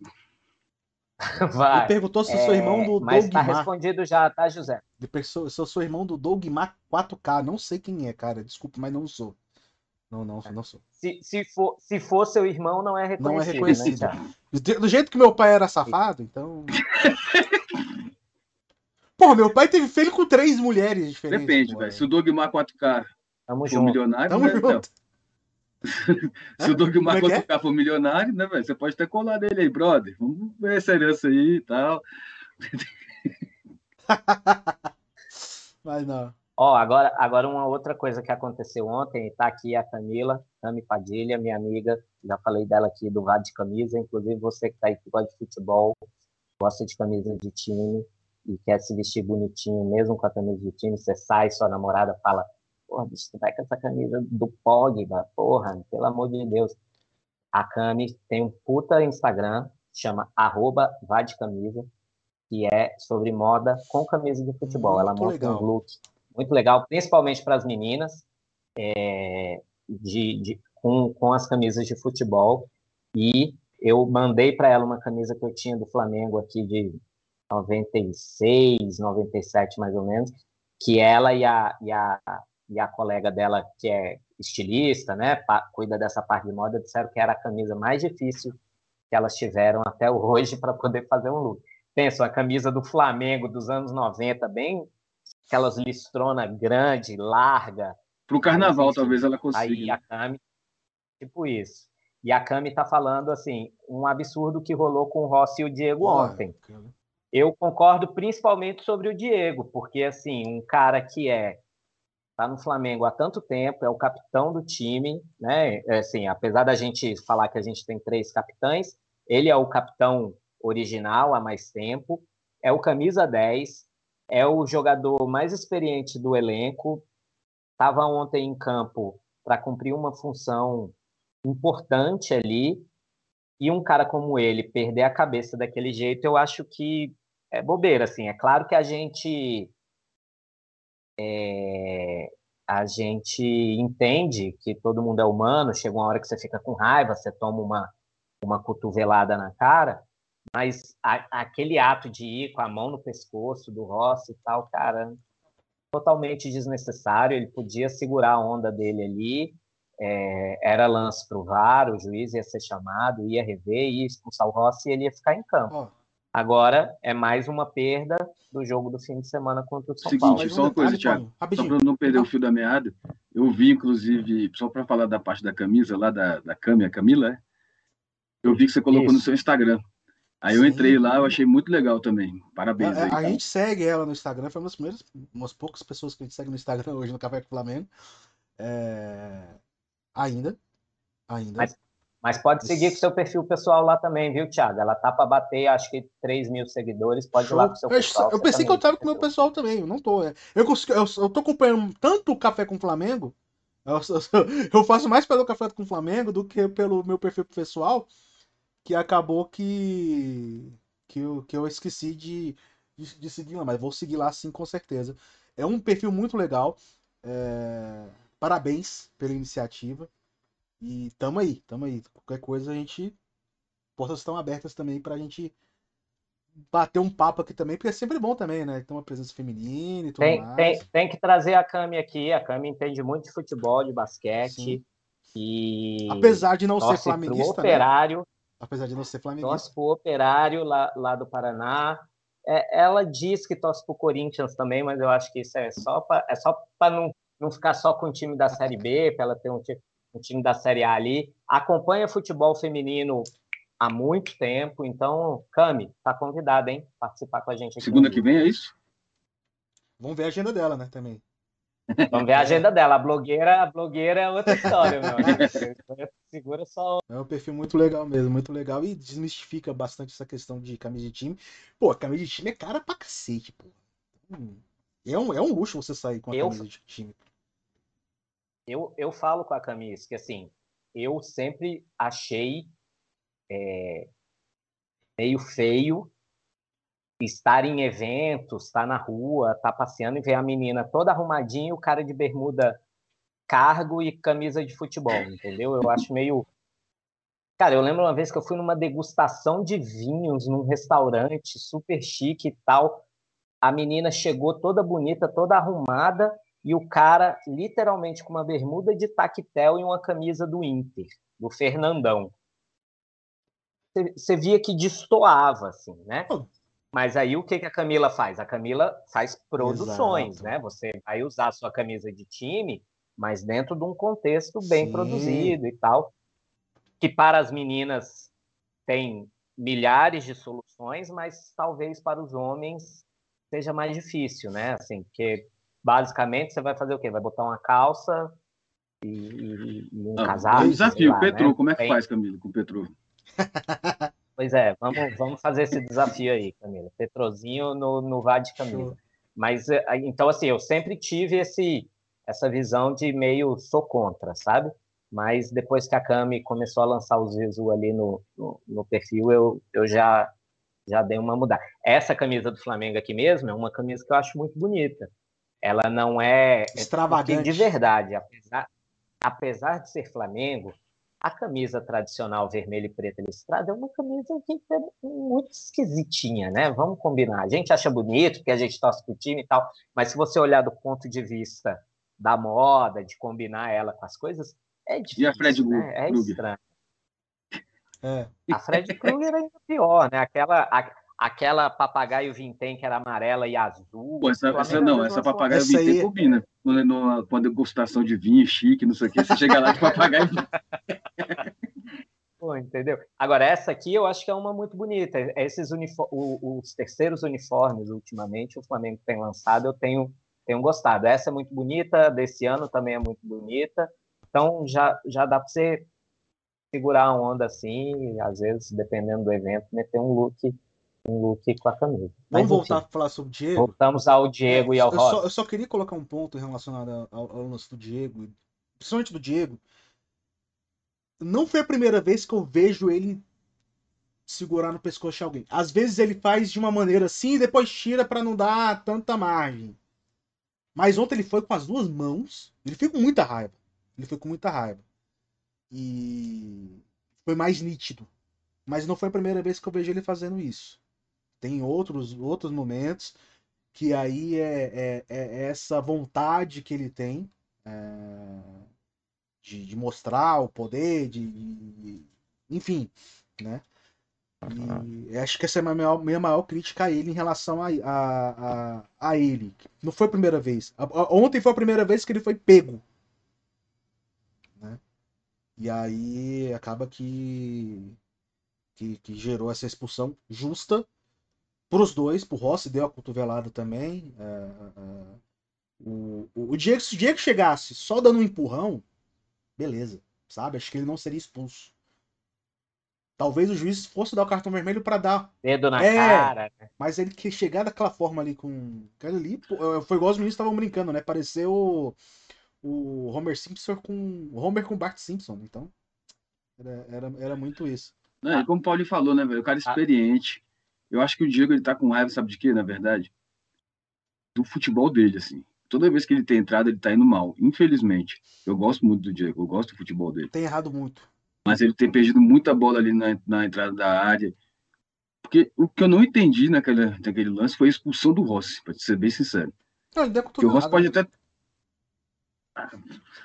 Vai. Ele perguntou se é... sou irmão do Mas tá respondido já, tá, José? Se eu sou irmão do Dogmar 4K. Não sei quem é, cara. Desculpa, mas não sou. Não, não, não sou. Se, se, for, se for seu irmão, não é reconhecido. Não é reconhecido. Né, do jeito que meu pai era safado, então. Porra, meu pai teve filho com três mulheres diferentes. Depende, velho. Se o Dogmar 4K Tamo for junto. milionário, Tamo né, junto. Se o Dogmar 4K é, é? for milionário, né, velho? Você pode ter colado ele aí, brother. Vamos ver essa herança aí e tal. Mas não. Ó, agora, agora uma outra coisa que aconteceu ontem, tá aqui a Camila, Cami Padilha, minha amiga, já falei dela aqui do Vado de Camisa, inclusive você que tá aí que gosta de futebol, gosta de camisa de time, e quer se vestir bonitinho, mesmo com a camisa do time, você sai, sua namorada fala, porra, bicho, tu vai com essa camisa do Pogba, porra, pelo amor de Deus. A Cami tem um puta Instagram, chama arroba Camisa, que é sobre moda com camisa de futebol. Ela mostra legal. um look muito legal, principalmente para as meninas, é, de, de, com, com as camisas de futebol. E eu mandei para ela uma camisa que eu tinha do Flamengo aqui de 96, 97 mais ou menos, que ela e a, e a, e a colega dela, que é estilista, né, cuida dessa parte de moda, disseram que era a camisa mais difícil que elas tiveram até hoje para poder fazer um look. Pensa, a camisa do Flamengo dos anos 90, bem aquelas listrona grande, larga. Para o carnaval, talvez ela consiga. Aí a Cami, tipo isso. E a Cami está falando assim, um absurdo que rolou com o Rossi e o Diego ontem. Cara. Eu concordo principalmente sobre o Diego, porque assim, um cara que é tá no Flamengo há tanto tempo, é o capitão do time, né? É, assim, apesar da gente falar que a gente tem três capitães, ele é o capitão original há mais tempo, é o camisa 10, é o jogador mais experiente do elenco, estava ontem em campo para cumprir uma função importante ali, e um cara como ele perder a cabeça daquele jeito, eu acho que é bobeira, assim. É claro que a gente é, a gente entende que todo mundo é humano, chega uma hora que você fica com raiva, você toma uma, uma cotovelada na cara, mas a, aquele ato de ir com a mão no pescoço do Rossi e tal, cara, totalmente desnecessário. Ele podia segurar a onda dele ali, é, era lance para o VAR, o juiz ia ser chamado, ia rever, ia expulsar o Rossi e ele ia ficar em campo. Oh. Agora é mais uma perda do jogo do fim de semana contra o São Seguinte, Paulo. Seguinte, só uma coisa, Thiago. Só para não perder o fio da meada, eu vi, inclusive, só para falar da parte da camisa lá da, da Cami, a Camila, é? eu vi que você colocou Isso. no seu Instagram. Aí Sim. eu entrei lá, eu achei muito legal também. Parabéns. A, aí, a gente segue ela no Instagram, foi uma das primeiras, umas poucas pessoas que a gente segue no Instagram hoje no Café com o Flamengo. É... Ainda. Ainda. Mas mas pode seguir com o seu perfil pessoal lá também, viu, Thiago? Ela tá para bater, acho que 3 mil seguidores. Pode ir lá com o seu pessoal. Eu pensei que eu tava com o meu pessoal também. Eu não tô. É. Eu, eu, eu tô acompanhando tanto o Café com o Flamengo. Eu, eu, faço mais pelo Café com o Flamengo do que pelo meu perfil pessoal. Que acabou que. Que eu, que eu esqueci de, de, de seguir lá. Mas vou seguir lá sim, com certeza. É um perfil muito legal. É... Parabéns pela iniciativa. E tamo aí, tamo aí. Qualquer coisa a gente. Portas estão abertas também pra gente bater um papo aqui também, porque é sempre bom também, né? Ter uma presença feminina e tudo tem, mais. Tem, tem que trazer a Cami aqui. A Cami entende muito de futebol, de basquete. Sim. E apesar de não ser flamenguista, né? operário, né? apesar de não ser flamenguista, torce pro operário lá, lá do Paraná. É, ela diz que torce pro Corinthians também, mas eu acho que isso é só para é só para não, não ficar só com o time da Série B, para ela ter um time um time da Série A ali, acompanha futebol feminino há muito tempo, então, Cami, tá convidada, hein? Participar com a gente aqui. Segunda que vem, é isso? Vamos ver a agenda dela, né, também. Vamos ver a agenda dela. A blogueira, a blogueira é outra história, meu. Segura só. É um perfil muito legal mesmo, muito legal. E desmistifica bastante essa questão de camisa de time. Pô, a camisa de time é cara pra cacete, pô. Hum, é um, é um luxo você sair com a eu, camisa de time. Eu, eu falo com a camisa que, assim, eu sempre achei é, meio feio estar em eventos, estar tá na rua, estar tá passeando e ver a menina toda arrumadinha o cara de bermuda cargo e camisa de futebol, entendeu? Eu acho meio. Cara, eu lembro uma vez que eu fui numa degustação de vinhos num restaurante super chique e tal. A menina chegou toda bonita, toda arrumada, e o cara literalmente com uma bermuda de tactel e uma camisa do Inter, do Fernandão. Você via que destoava, assim, né? Mas aí o que, que a Camila faz? A Camila faz produções, Exato. né? Você vai usar a sua camisa de time, mas dentro de um contexto bem Sim. produzido e tal. Que para as meninas tem milhares de soluções, mas talvez para os homens seja mais difícil, né? Assim, porque basicamente você vai fazer o quê? Vai botar uma calça e, e, e um ah, casaco. Um desafio, lá, Petro, né? como é que faz, Camila, com o Petro? Pois é, vamos, vamos fazer esse desafio aí, Camila. Petrozinho no, no vá de camisa. Mas, eh, então, assim, eu sempre tive esse, essa visão de meio sou contra, sabe? Mas depois que a Cami começou a lançar os visu ali no, no, no, perfil, eu, eu já, já dei uma mudada. Essa camisa do Flamengo aqui mesmo é uma camisa que eu acho muito bonita. Ela não é... é Extravagante. De verdade, apesar, apesar de ser Flamengo, a camisa tradicional vermelha e preta listrada é uma camisa que é muito esquisitinha, né? Vamos combinar. A gente acha bonito, porque a gente torce pro time e tal, mas se você olhar do ponto de vista da moda, de combinar ela com as coisas, é difícil. E a Fred né? É estranho. É. A Fred Krueger é ainda pior, né? Aquela, a, aquela papagaio vintém que era amarela e azul. Pô, essa, essa não, essa papagaio essa vintém aí... combina. Numa, uma degustação de vinho chique, não sei o que, você chega lá de papagaio. Pô, entendeu? Agora, essa aqui eu acho que é uma muito bonita. Esses os terceiros uniformes, ultimamente, o Flamengo tem lançado, eu tenho, tenho gostado. Essa é muito bonita, desse ano também é muito bonita. Então, já, já dá para você segurar a onda assim, às vezes, dependendo do evento, meter um look um look com a camisa. Mas, Vamos voltar a falar sobre o Diego? Voltamos ao Diego é, e ao eu. Só, eu só queria colocar um ponto relacionado ao, ao lance do Diego, principalmente do Diego. Não foi a primeira vez que eu vejo ele segurar no pescoço de alguém. Às vezes ele faz de uma maneira assim e depois tira para não dar tanta margem. Mas ontem ele foi com as duas mãos. Ele foi com muita raiva. Ele foi com muita raiva. E foi mais nítido. Mas não foi a primeira vez que eu vejo ele fazendo isso. Tem outros, outros momentos que aí é, é, é essa vontade que ele tem é, de, de, mostrar o poder, de, de, enfim, né? E acho que essa é a minha maior, minha maior crítica a ele em relação a, a, a, a ele. Não foi a primeira vez. Ontem foi a primeira vez que ele foi pego. Né? E aí acaba que, que, que gerou essa expulsão justa para os dois, pro Rossi deu a cotovelada também. É, é, é, o, o, Diego, se o Diego chegasse só dando um empurrão, beleza, sabe? Acho que ele não seria expulso. Talvez o juiz fosse dar o cartão vermelho para dar. Dedo na é, cara. Né? Mas ele que chegar daquela forma ali com. Ali, foi igual os meninos estavam brincando, né? Pareceu o, o Homer Simpson com. Homer com Bart Simpson. Então. Era, era, era muito isso. Não, e como o Paulinho falou, né, velho? O cara ah. experiente. Eu acho que o Diego ele tá com raiva, sabe de quê, na verdade? Do futebol dele, assim. Toda vez que ele tem entrada, ele tá indo mal. Infelizmente. Eu gosto muito do Diego, eu gosto do futebol dele. Tem errado muito. Mas ele tem perdido muita bola ali na, na entrada da área. Porque o que eu não entendi naquele, naquele lance foi a expulsão do Rossi, pra ser bem sincero. Não, ele Porque o Rossi pode até. Ah,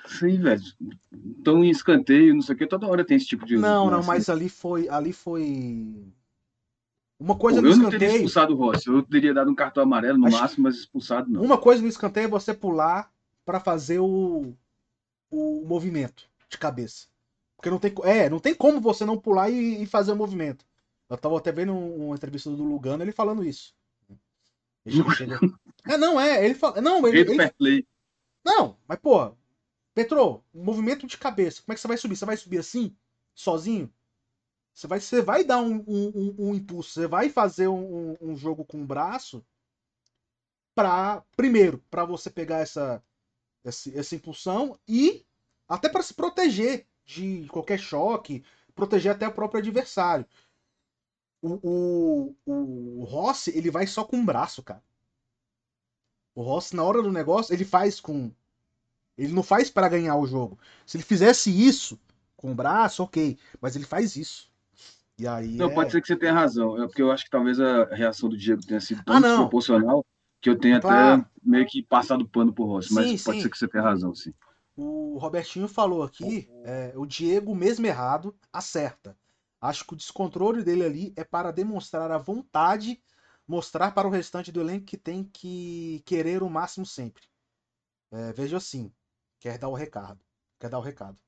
sim, velho. Então, em escanteio, não sei o que, toda hora tem esse tipo de. Não, não, mas ali foi. Ali foi uma coisa Pô, no eu escanteio. Eu não teria expulsado o Rossi. Eu teria dado um cartão amarelo no Acho... máximo, mas expulsado não. Uma coisa no escanteio é você pular para fazer o, o movimento de cabeça. Porque não tem, é, não tem como você não pular e, e fazer o movimento. Eu tava até vendo uma entrevista do Lugano ele falando isso. Ele é, não, é. Ele fala. Não, ele. ele... Não, mas pô, Petro, movimento de cabeça. Como é que você vai subir? Você vai subir assim? Sozinho? Você vai, você vai dar um, um, um impulso, você vai fazer um, um jogo com o braço para primeiro, para você pegar essa, essa, essa impulsão e até para se proteger de qualquer choque, proteger até o próprio adversário. O, o, o Rossi, ele vai só com o braço, cara. O Rossi, na hora do negócio, ele faz com. Ele não faz para ganhar o jogo. Se ele fizesse isso com o braço, ok. Mas ele faz isso. E aí. Não, é... pode ser que você tenha razão. É porque eu acho que talvez a reação do Diego tenha sido tão ah, desproporcional que eu tenha claro. até meio que passado pano pro Rossi. Mas sim, pode sim. ser que você tenha razão, sim. O Robertinho falou aqui, é, o Diego, mesmo errado, acerta. Acho que o descontrole dele ali é para demonstrar a vontade, mostrar para o restante do elenco que tem que querer o máximo sempre. É, veja assim, quer dar o recado. Quer dar o recado.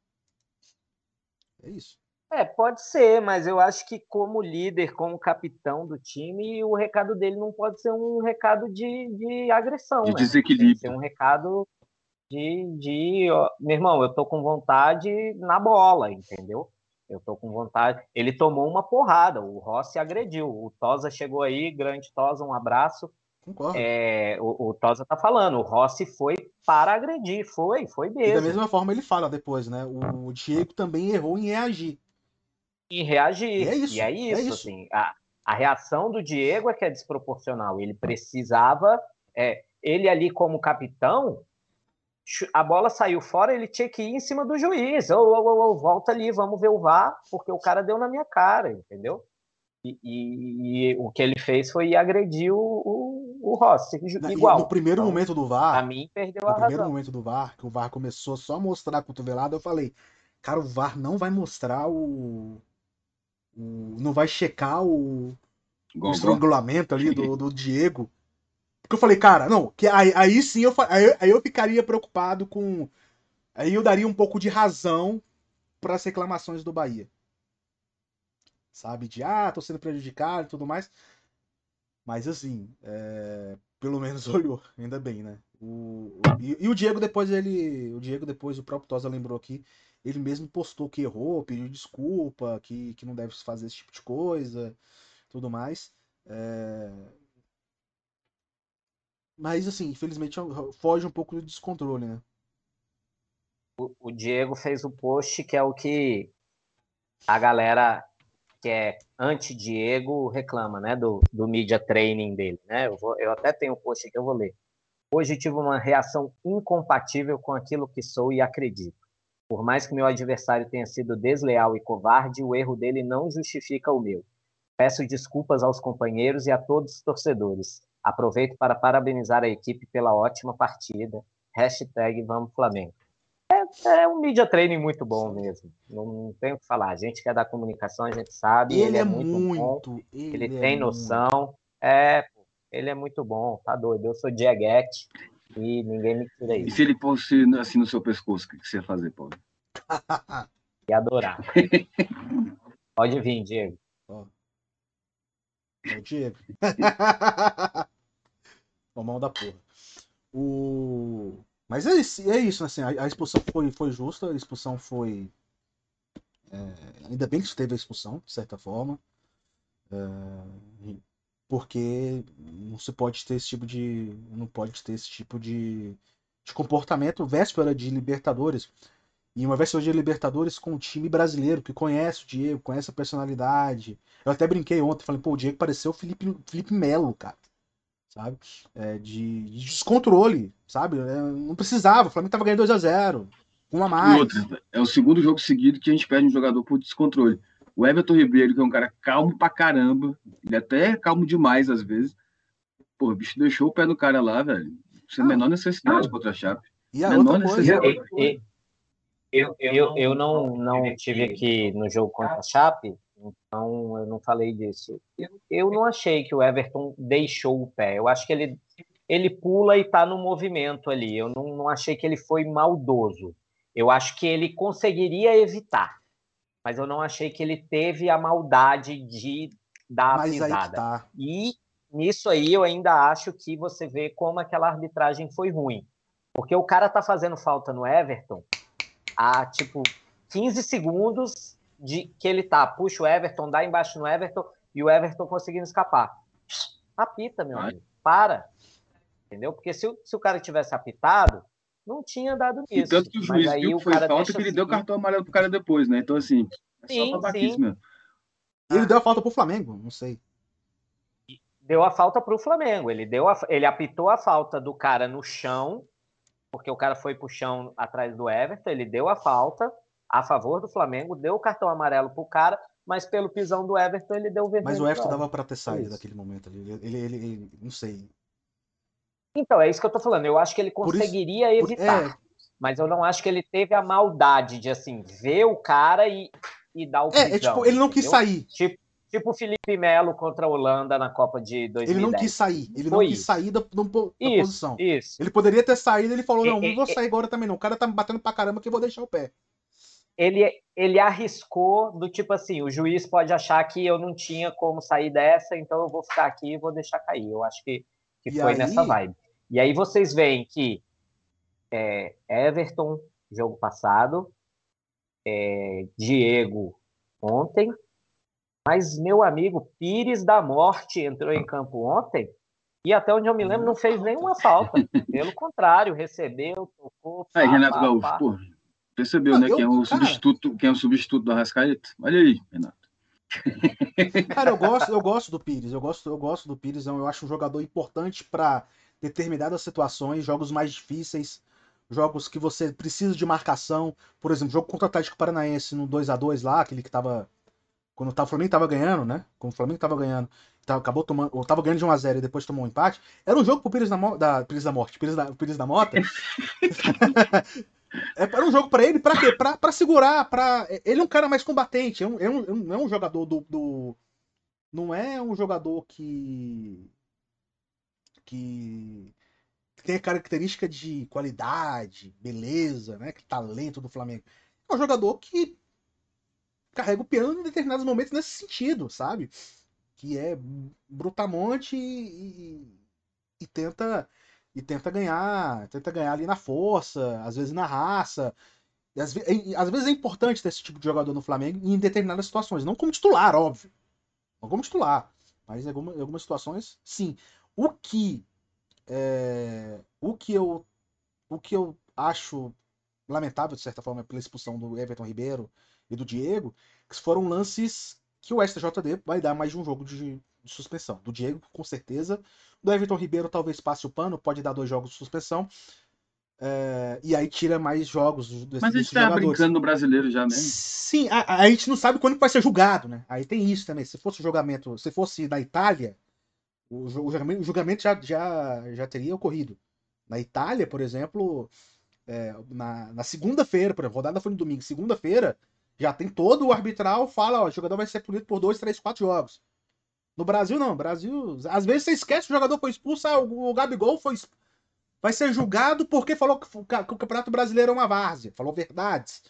É isso. É, pode ser, mas eu acho que como líder, como capitão do time, o recado dele não pode ser um recado de, de agressão. De né? desequilíbrio. Tem que ser um recado de, de ó, meu irmão, eu tô com vontade na bola, entendeu? Eu tô com vontade. Ele tomou uma porrada, o Rossi agrediu. O Tosa chegou aí, grande Tosa, um abraço. Concordo. É, o, o Tosa tá falando, o Rossi foi para agredir, foi, foi mesmo. E da mesma forma ele fala depois, né? O Diego também errou em reagir. Em reagir. E é isso. E é isso, é isso. assim. A, a reação do Diego é que é desproporcional. Ele precisava. É, ele ali como capitão, a bola saiu fora, ele tinha que ir em cima do juiz. Ou, ou, ou, volta ali, vamos ver o VAR, porque o cara deu na minha cara, entendeu? E, e, e o que ele fez foi agredir o, o, o Rossi, igual. no primeiro então, momento do VAR, a mim perdeu no a primeiro razão. momento do VAR, que o VAR começou só a mostrar a cotovelada, eu falei, cara, o VAR não vai mostrar o, o não vai checar o, o estrangulamento ali do, do Diego porque eu falei, cara, não, que aí, aí sim eu, aí, aí eu ficaria preocupado com. Aí eu daria um pouco de razão para as reclamações do Bahia. Sabe? De, ah, tô sendo prejudicado e tudo mais. Mas assim, é... pelo menos olhou, ainda bem, né? O... E, e, o Diego depois, ele. O Diego depois, o próprio Tosa lembrou aqui, ele mesmo postou que errou, pediu desculpa, que, que não deve fazer esse tipo de coisa, tudo mais. É... Mas, assim, infelizmente foge um pouco do descontrole, né? O, o Diego fez o post que é o que a galera que é anti-Diego reclama, né? Do, do media training dele, né? Eu, vou, eu até tenho um post que eu vou ler. Hoje tive uma reação incompatível com aquilo que sou e acredito. Por mais que meu adversário tenha sido desleal e covarde, o erro dele não justifica o meu. Peço desculpas aos companheiros e a todos os torcedores. Aproveito para parabenizar a equipe pela ótima partida. Hashtag Vamos Flamengo. É, é, um media training muito bom mesmo. Não, tem o que falar. A gente que é da comunicação, a gente sabe. Ele, ele é, é, muito, muito bom. Ele, ele tem noção. Muito. É, ele é muito bom. Tá doido. Eu sou Dieguete e ninguém me tira isso. E se ele fosse assim no seu pescoço, o que você ia fazer, Paulo? Ia adorar. Pode vir, Diego. É o Diego. o mal da porra. O... Mas é isso, é isso assim, a, a expulsão foi, foi justa, a expulsão foi. É, ainda bem que teve a expulsão, de certa forma. É, porque não se pode ter esse tipo de. Não pode ter esse tipo de, de comportamento véspera de Libertadores. E uma véspera de Libertadores com um time brasileiro que conhece o Diego, conhece a personalidade. Eu até brinquei ontem, falei, pô, o Diego pareceu o Felipe, Felipe Melo, cara. Sabe? É, de, de, descontrole, sabe? É, não precisava, o Flamengo tava ganhando 2x0. Um a mais. E outra, é o segundo jogo seguido que a gente perde um jogador por descontrole. O Everton Ribeiro, que é um cara calmo pra caramba, ele até é calmo demais às vezes. Pô, o bicho deixou o pé no cara lá, velho. Sem a menor necessidade ah, contra a Chape. E a menor outra coisa, necessidade. Eu, eu, eu não, não tive aqui no jogo contra a Chape, então eu não falei disso. Eu não achei que o Everton deixou o pé. Eu acho que ele, ele pula e está no movimento ali. Eu não, não achei que ele foi maldoso. Eu acho que ele conseguiria evitar. Mas eu não achei que ele teve a maldade de dar a pisada. Tá. E nisso aí eu ainda acho que você vê como aquela arbitragem foi ruim. Porque o cara tá fazendo falta no Everton há, tipo, 15 segundos de que ele tá. Puxa o Everton, dá embaixo no Everton e o Everton conseguindo escapar. Apita, meu amigo. Para. Entendeu? Porque se, se o cara tivesse apitado, não tinha dado nisso. E tanto que o juiz mas viu que foi falta que ele deu cartão amarelo pro cara depois, né? Então, assim, é sim, só sim. mesmo. Ele deu a falta pro Flamengo, não sei. Deu a falta pro Flamengo. Ele, deu a, ele apitou a falta do cara no chão, porque o cara foi pro chão atrás do Everton, ele deu a falta a favor do Flamengo, deu o cartão amarelo pro cara, mas pelo pisão do Everton ele deu o vermelho. Mas o Everton dava para ter saído daquele momento ali. Ele, ele, ele, ele, não sei. Então, é isso que eu tô falando. Eu acho que ele conseguiria isso, evitar. É... Mas eu não acho que ele teve a maldade de, assim, ver o cara e, e dar o. É, é tipo, ele não quis sair. Tipo, tipo o Felipe Melo contra a Holanda na Copa de 2010. Ele não quis sair. Ele Foi não quis sair da, da, isso, posição. Isso. Ele poderia ter saído ele falou, não, não vou sair agora também não. O cara tá me batendo pra caramba que eu vou deixar o pé ele, ele arriscou do tipo assim, o juiz pode achar que eu não tinha como sair dessa, então eu vou ficar aqui e vou deixar cair. Eu acho que, que foi aí... nessa vibe. E aí vocês veem que é, Everton, jogo passado, é, Diego ontem, mas meu amigo Pires da Morte entrou em campo ontem e até onde eu me lembro não fez nenhuma falta. Pelo contrário, recebeu, tocou. Aí, Renato Gaúcho, pô, Percebeu, né? Eu, quem, é o cara... substituto, quem é o substituto do Arrascaeta? Olha aí, Renato. Cara, eu gosto, eu gosto do Pires. Eu gosto, eu gosto do Pires. Eu acho um jogador importante para determinadas situações, jogos mais difíceis, jogos que você precisa de marcação. Por exemplo, jogo contra o Atlético Paranaense no 2 a 2 lá, aquele que tava quando o Flamengo tava ganhando, né? Quando o Flamengo tava ganhando, tava, acabou tomando, ou tava ganhando de 1 a 0 e depois tomou um empate. Era um jogo pro Pires da, da Pires da Morte, Pires da, Pires da Mota. É, era um jogo para ele, para quê? Pra, pra segurar, pra... Ele é um cara mais combatente, é um, é um, é um jogador do, do... Não é um jogador que... Que tem a característica de qualidade, beleza, né? Que talento do Flamengo. É um jogador que carrega o piano em determinados momentos nesse sentido, sabe? Que é brutamonte e, e, e tenta e tenta ganhar, tenta ganhar ali na força, às vezes na raça. Às, às, vezes é importante ter esse tipo de jogador no Flamengo em determinadas situações, não como titular, óbvio. Não como titular, mas em algumas, em algumas situações, sim. O que é, o que eu o que eu acho lamentável de certa forma pela expulsão do Everton Ribeiro e do Diego, que foram lances que o STJD vai dar mais de um jogo de, de suspensão. Do Diego, com certeza, do Everton Ribeiro talvez passe o pano, pode dar dois jogos de suspensão. É, e aí tira mais jogos desses Mas a gente tá jogadores. brincando no brasileiro já mesmo. Sim, a, a, gente não sabe quando vai ser julgado, né? Aí tem isso também. Se fosse o julgamento, se fosse na Itália, o, julgamento, o julgamento já, já, já teria ocorrido. Na Itália, por exemplo, é, na, na segunda-feira, por exemplo, a rodada foi no domingo, segunda-feira, já tem todo o arbitral, fala, ó, o jogador vai ser punido por dois, três, quatro jogos. No Brasil, não. Brasil. Às vezes você esquece que o jogador foi expulso, ah, o Gabigol foi vai ser julgado porque falou que o Campeonato Brasileiro é uma várzea. Falou verdades.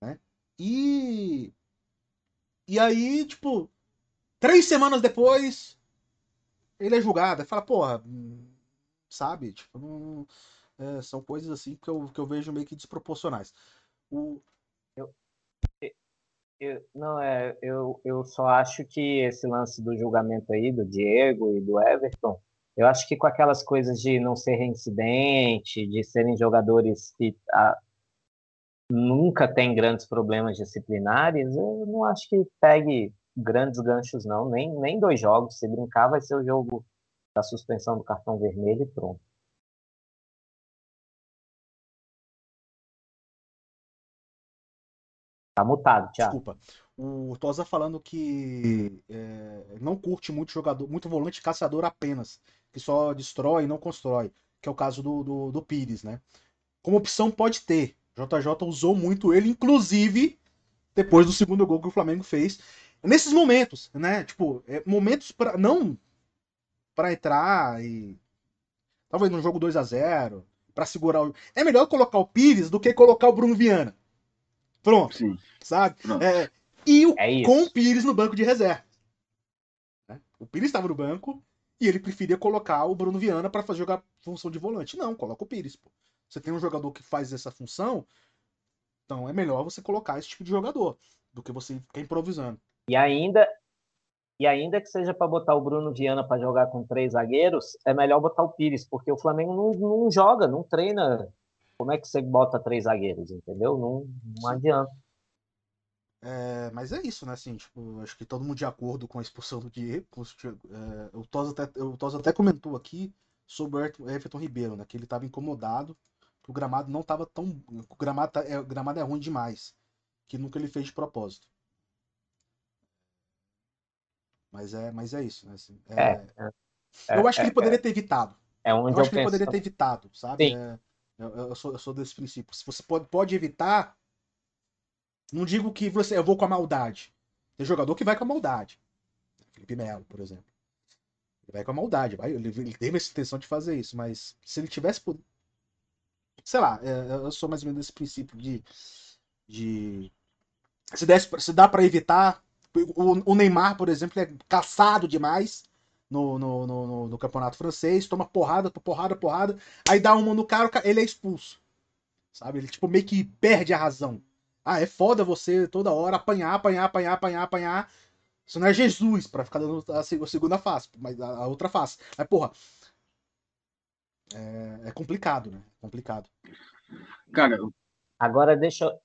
Né? E. E aí, tipo, três semanas depois, ele é julgado. Fala, porra, sabe? Tipo, não, é, são coisas assim que eu, que eu vejo meio que desproporcionais. O, eu, não, é, eu, eu só acho que esse lance do julgamento aí do Diego e do Everton, eu acho que com aquelas coisas de não ser reincidente, de serem jogadores que a, nunca tem grandes problemas disciplinares, eu não acho que pegue grandes ganchos, não. Nem, nem dois jogos. Se brincar, vai ser o jogo da suspensão do cartão vermelho e pronto. Tá mutado, Thiago. Desculpa. O Tosa falando que é, não curte muito jogador, muito volante caçador apenas, que só destrói e não constrói, que é o caso do, do, do Pires, né? Como opção pode ter. JJ usou muito ele, inclusive depois do segundo gol que o Flamengo fez. Nesses momentos, né? Tipo, é, momentos para não para entrar e talvez no jogo 2 a 0 para segurar o É melhor colocar o Pires do que colocar o Bruno Viana. Pronto. Sim. Sabe? Pronto. É, e o, é com o Pires no banco de reserva. Né? O Pires estava no banco e ele preferia colocar o Bruno Viana para fazer jogar função de volante. Não, coloca o Pires. Pô. você tem um jogador que faz essa função, então é melhor você colocar esse tipo de jogador do que você ficar improvisando. E ainda e ainda que seja para botar o Bruno Viana para jogar com três zagueiros, é melhor botar o Pires, porque o Flamengo não, não joga, não treina. Como é que você bota três zagueiros, entendeu? Não, não adianta. É, mas é isso, né? Assim, tipo, acho que todo mundo de acordo com a expulsão do Diego. É, o, Tosa até, o Tosa até comentou aqui sobre o Everton Ribeiro, né? Que ele estava incomodado, que o gramado não estava tão. O gramado, tá, é, o gramado é ruim demais. Que nunca ele fez de propósito. Mas é, mas é isso, né? Assim, é, é, é eu acho que ele é, poderia ter evitado. É onde eu acho que ele poderia ter evitado, sabe? eu, eu, sou, eu sou desse princípio. Se você pode, pode evitar, não digo que você, eu vou com a maldade. Tem jogador que vai com a maldade. Felipe Melo, por exemplo. Ele vai com a maldade. Vai, ele, ele teve essa intenção de fazer isso, mas se ele tivesse. Sei lá, eu sou mais ou menos desse princípio de. de se, desse, se dá para evitar, o, o Neymar, por exemplo, é caçado demais no, no, no, no, campeonato francês, toma porrada, porrada, porrada, aí dá uma no cara, ele é expulso. Sabe? Ele tipo meio que perde a razão. Ah, é foda você toda hora apanhar, apanhar, apanhar, apanhar, apanhar. Isso não é Jesus para ficar dando a, segunda face, mas a, a outra face. Mas, porra, é, é, complicado, né? Complicado. Cara, agora deixa,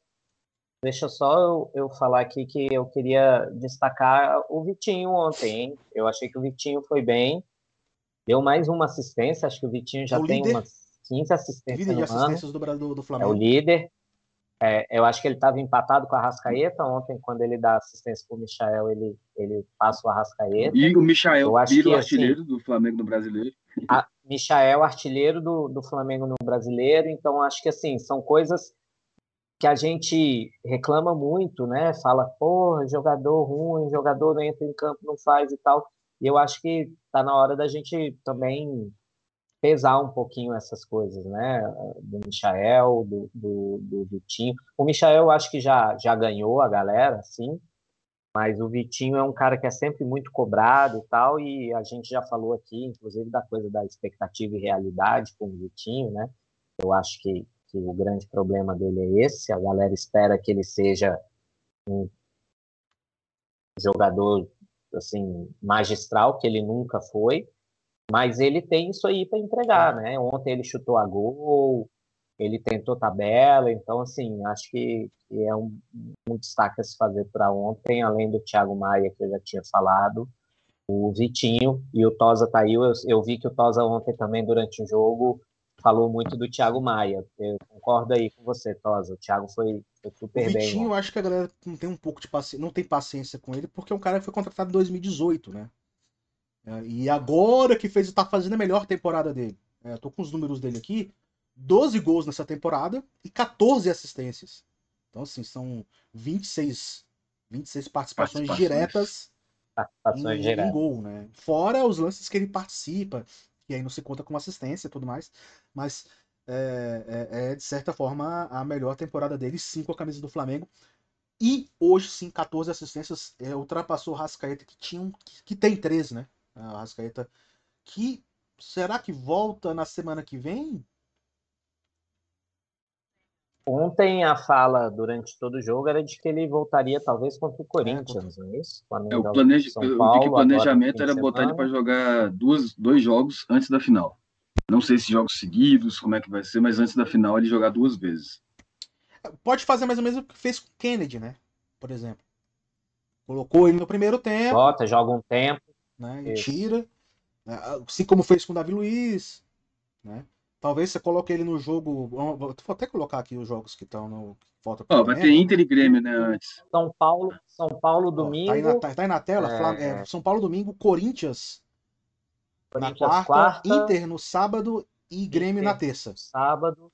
Deixa só eu, eu, falar aqui que eu queria destacar o Vitinho ontem, hein? Eu achei que o Vitinho foi bem. Deu mais uma assistência, acho que o Vitinho já o tem líder, umas 15 assistências líder de assistências do, do, do, Flamengo. É o líder. É, eu acho que ele estava empatado com a Rascaeta ontem, quando ele dá assistência para o Michael, ele, ele passa o Arrascaeta. E o Michael vira o artilheiro assim, do Flamengo no brasileiro. A, Michael, artilheiro do, do Flamengo no brasileiro, então acho que assim, são coisas que a gente reclama muito, né? Fala, porra, jogador ruim, jogador não entra em campo, não faz e tal. E eu acho que tá na hora da gente também pesar um pouquinho essas coisas, né? Do Michael, do, do, do Vitinho. O Michael eu acho que já, já ganhou a galera, sim. Mas o Vitinho é um cara que é sempre muito cobrado e tal, e a gente já falou aqui, inclusive, da coisa da expectativa e realidade com o Vitinho, né? Eu acho que que o grande problema dele é esse. A galera espera que ele seja um jogador assim magistral, que ele nunca foi, mas ele tem isso aí para entregar, né? Ontem ele chutou a gol, ele tentou tabela, então assim acho que, que é um, um, destaque a se fazer para ontem, além do Thiago Maia que eu já tinha falado, o Vitinho e o Tosa tá aí. Eu, eu vi que o Tosa ontem também durante o jogo falou muito do Thiago Maia. Eu concordo aí com você, Tosa. O Thiago foi, foi super o Vitinho, bem. eu acho que a galera não tem um pouco de paciência, não tem paciência com ele, porque é um cara que foi contratado em 2018, né? É, e agora que fez, tá fazendo a melhor temporada dele. É, tô com os números dele aqui. 12 gols nessa temporada e 14 assistências. Então, assim, são 26, 26 participações, participações. diretas participações em, diretas. em gol, né? Fora os lances que ele participa que aí não se conta com assistência e tudo mais, mas é, é, é, de certa forma a melhor temporada dele, sim, com a camisa do Flamengo. E hoje, sim, 14 assistências, é, ultrapassou o Rascaeta, que, tinha um, que, que tem 13, né? O Rascaeta, que será que volta na semana que vem? Ontem a fala durante todo o jogo era de que ele voltaria talvez contra o Corinthians, é, não é isso? É, o planeja... Paulo, eu vi que o planejamento era botar ele para jogar duas, dois jogos antes da final. Não sei se jogos seguidos, como é que vai ser, mas antes da final ele jogar duas vezes. Pode fazer mais ou menos o que fez com o Kennedy, né? Por exemplo. Colocou ele no primeiro tempo. Bota, joga um tempo. Né? E tira. Né? Assim como fez com o Davi Luiz. Né? Talvez você coloque ele no jogo. Vou até colocar aqui os jogos que estão no. Falta oh, vai ter Inter e Grêmio, né? Antes. São Paulo, São Paulo domingo. Oh, tá, aí na, tá, tá aí na tela? É... É, São Paulo domingo, Corinthians, Corinthians na quarta, quarta, Inter no sábado e Grêmio Inter na terça. Sábado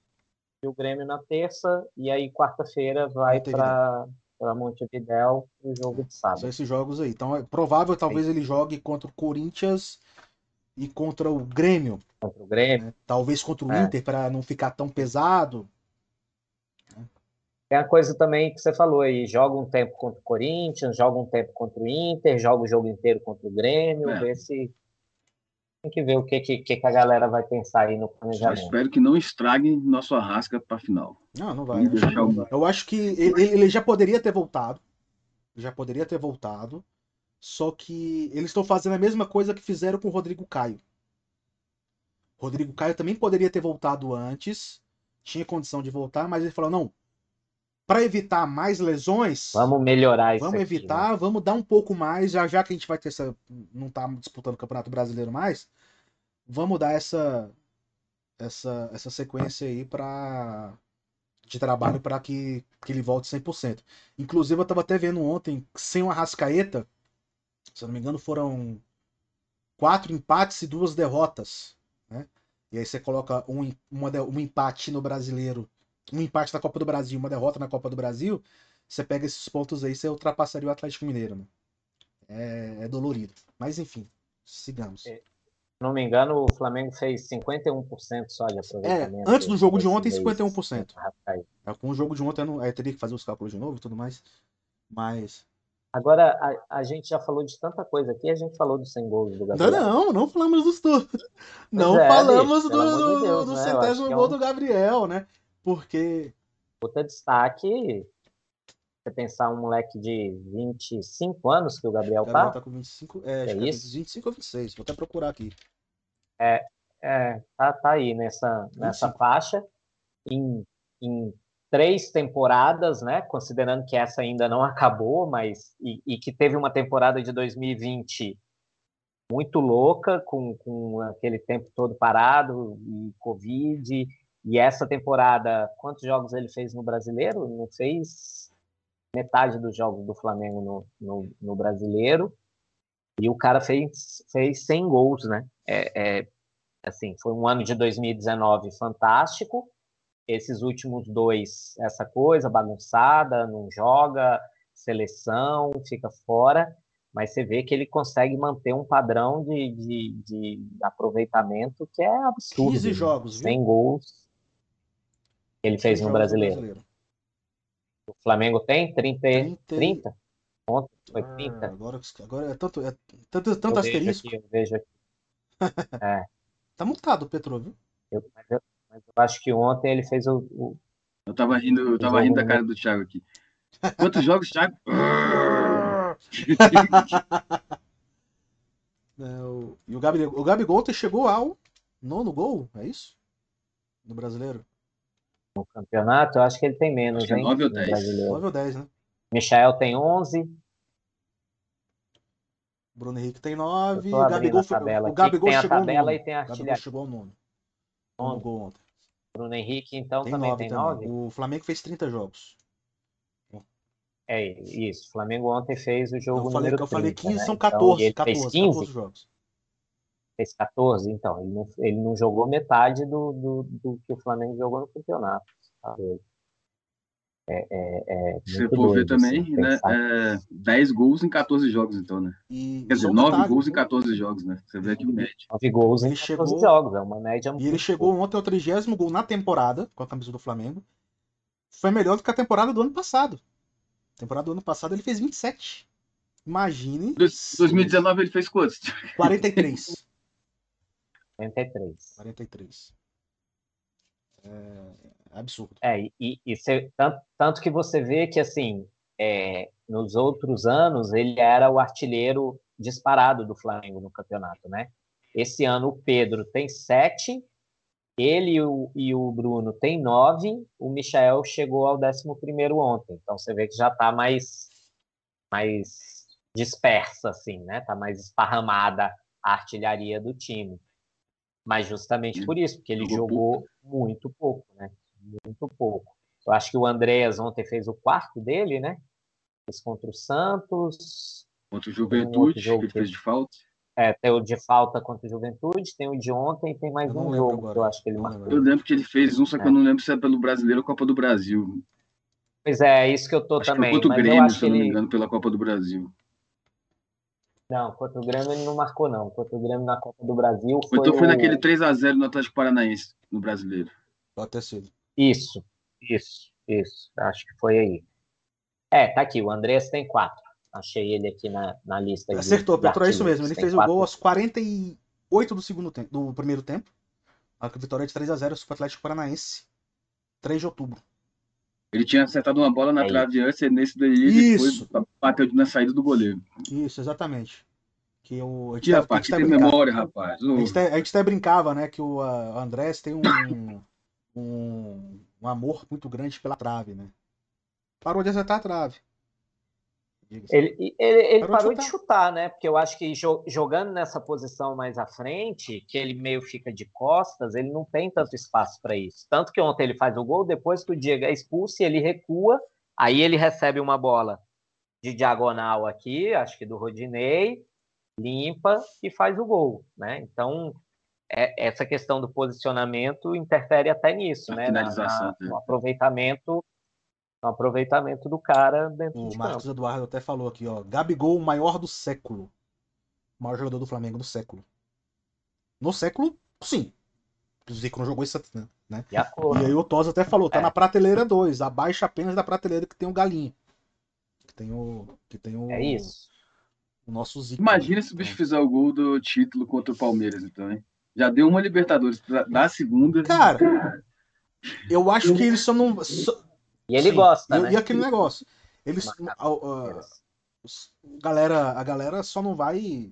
e o Grêmio na terça. E aí quarta-feira vai para para Montevidéu o jogo de sábado. São esses jogos aí. Então é provável, talvez Sim. ele jogue contra o Corinthians e contra o Grêmio. Contra o Grêmio. Né? Talvez contra o é. Inter, para não ficar tão pesado. Tem a coisa também que você falou aí, joga um tempo contra o Corinthians, joga um tempo contra o Inter, joga o jogo inteiro contra o Grêmio, é. ver se Tem que ver o que, que, que a galera vai pensar aí no Eu planejamento. espero que não estraguem nosso arrasca para final. Não, não vai. Eu acho, deixar o- eu acho que ele, ele já poderia ter voltado. Já poderia ter voltado. Só que eles estão fazendo a mesma coisa que fizeram com o Rodrigo Caio. Rodrigo Caio também poderia ter voltado antes. Tinha condição de voltar, mas ele falou: não. Para evitar mais lesões, Vamos melhorar isso vamos aqui, né? evitar, vamos dar um pouco mais, já, já que a gente vai ter essa. não tá disputando o Campeonato Brasileiro mais, vamos dar essa essa, essa sequência aí para de trabalho para que, que ele volte 100%. Inclusive eu tava até vendo ontem, sem o Arrascaeta, se eu não me engano, foram quatro empates e duas derrotas, né? E aí você coloca um, uma, um empate no Brasileiro, um empate na Copa do Brasil, uma derrota na Copa do Brasil, você pega esses pontos aí, você ultrapassaria o Atlético Mineiro, né? É, é dolorido. Mas enfim, sigamos. É, Se não me engano, o Flamengo fez 51% só de aproveitamento. É, antes do jogo de ontem, mês 51%. contra o Arrascaeta. É, Com o jogo de ontem, eu, não, eu teria que fazer os cálculos de novo e tudo mais. Mas. Agora, a, a gente já falou de tanta coisa aqui, a gente falou dos 100 gols do Gabriel. não, não falamos dos todos. Não é, falamos bicho, do, amor de do, Deus, do né? Centésimo é gol um- do Gabriel, né? Porque. Puta destaque, você pensar um moleque de 25 anos que o Gabriel O Gabriel tá, tá com 25. É, É é isso? 25 ou 26. Vou até procurar aqui. é, tá, tá aí nessa, nessa 25. faixa, em, em três temporadas, né? Considerando que essa ainda não acabou, mas e, e que teve uma temporada de 2020 muito louca, com, com aquele tempo todo parado e Covid. E essa temporada, quantos jogos ele fez no Brasileiro? Não fez metade dos jogos do Flamengo no, no, no Brasileiro. E o cara fez, fez 100 gols, né? É, é, assim, foi um ano de 2019 fantástico. Esses últimos dois, essa coisa bagunçada, não joga, seleção, fica fora, mas você vê que ele consegue manter um padrão de, de, de aproveitamento que é absurdo. 15 né? jogos, viu? 100 gols ele fez 15 no jogos brasileiro. O Flamengo tem 30, 30. 30? Ontem foi Ah, 30. agora, agora é tanto, é tanto, tanto eu vejo asterisco. aqui, eu vejo aqui. Tá mutado o Petro, viu? Eu, mas, eu, mas eu acho que ontem ele fez o, o Eu tava rindo, eu tava rindo da cara do Thiago aqui. Quantos jogos, Thiago? É, o- e o Gabigol, o Gabigol ontem chegou ao nono gol, é isso? No brasileiro? no campeonato, eu acho que ele tem menos, Acho é hein? nove ou no dez. brasileiro. 9 ou 10, né? Michael tem 11. Bruno Henrique tem Eu 9. tô O Gabigol, a foi- tabela o Gabigol tem a chegou ao tabela nono. e tem a O Gabigol artilharia. chegou ao nono. Nono Nono. gol ontem. Bruno Henrique, então, Tem também 9 tem também. 9? O Flamengo fez 30 jogos. É isso. O Flamengo ontem fez o jogo Eu falei, número eu falei 30, 15, né? são Então, 14. e ele 14, fez 15, 14 jogos. fez 14, então. Ele não, ele não jogou metade do, do, do que o Flamengo jogou no campeonato. Tá. É, é, é Se você muito for ver doido, assim, também, né? pensar. É 10 gols em 14 jogos, então, né? E, Quer dizer, só um 9 detalhe, gols em 14 jogos, né? Você vê aqui o médio. 9 gols em Ele 14 chegou- jogos, é uma média E ele muito chegou ontem ao 30 gol na temporada, com a camisa do Flamengo. Foi melhor do que a temporada do ano passado. A temporada do ano passado ele fez 27. Imagine. Dois- 2019 ele fez quantos? 43. 43. 43. É absurdo. É, e, e- cê- tanto, tanto que você vê que, assim, é, nos outros anos, ele era o artilheiro disparado do Flamengo no campeonato, né? Esse ano o Pedro tem sete, ele e o, e o Bruno tem nove, o Michael chegou ao décimo primeiro ontem. Então você vê que já está mais, mais dispersa, assim, né? Tá mais esparramada a artilharia do time. Mas justamente por isso, porque ele Jogou jogou muito pouco, né? Muito pouco. Eu acho que o Andreas ontem fez o quarto dele, né? Fez contra o Santos. Contra o um Juventude, jogo que ele que- fez de falta. É, tem o de falta contra o Juventude, tem o de ontem e tem mais um lembro jogo agora. que eu acho que ele marcou. lembro. Eu lembro que ele fez um, só que É. eu não lembro se é pelo Brasileiro ou Copa do Brasil. Pois é, é isso que eu tô Acho que também. é contra o Grêmio, se que eu não me ele. engano, pela Copa do Brasil. Não, contra o Grêmio ele não marcou, não. Contra o Grêmio na Copa do Brasil Ou foi. então foi o- naquele 3x0 no Atlético Paranaense, no Brasileiro. Pode ter sido. Isso, isso, isso. Acho que foi aí. É, tá aqui. O Andrés tem quatro. Achei ele aqui na, na lista. Acertou, de Petro, é isso mesmo. Ele Tem fez o quatro. gol aos 40 e... 8 do segundo tempo, do primeiro tempo. A vitória de 3 a 0 sobre o Atlético Paranaense. 3 de outubro. Ele tinha acertado uma bola na É trave antes, e nesse daí Isso. foi, bateu na saída do goleiro. Isso, exatamente. Que o, a gente Que tá- rapaz, a que gente tem tá brincando. memória, rapaz. A gente, até, a gente até brincava, né, que o Andrés tem um, um, um amor muito grande pela trave, né? Parou de acertar a trave. Ele, ele, ele Parou de parou de chutar. chutar, né? Porque eu acho que jo- jogando nessa posição mais à frente, que ele meio fica de costas, ele não tem tanto espaço para isso. Tanto que ontem ele faz o gol, depois que o Diego é expulso, ele recua, aí ele recebe uma bola de diagonal aqui, acho que do Rodinei, limpa e faz o gol, né? Então, é- essa questão do posicionamento interfere até nisso, Na né? Na- finalização, na- né? no aproveitamento, no aproveitamento do cara dentro O de Marcos campo. Eduardo até falou aqui, ó. Gabigol, o maior do século. O maior jogador do Flamengo do século. No século, sim. O Zico não jogou isso, né? De acordo. E aí o Tosa até falou, tá É. na prateleira 2, abaixo apenas da prateleira que tem o Galinho. Que tem o. Que tem o, É isso. o nosso Zico. Imagina se o bicho fizer o gol do título contra o Palmeiras, então, hein? Já deu uma Libertadores da, da segunda. Cara, eu acho que ele só não. só- E ele Sim, gosta, e, né? e aquele negócio. Eles. A- a- os- galera, a galera só não vai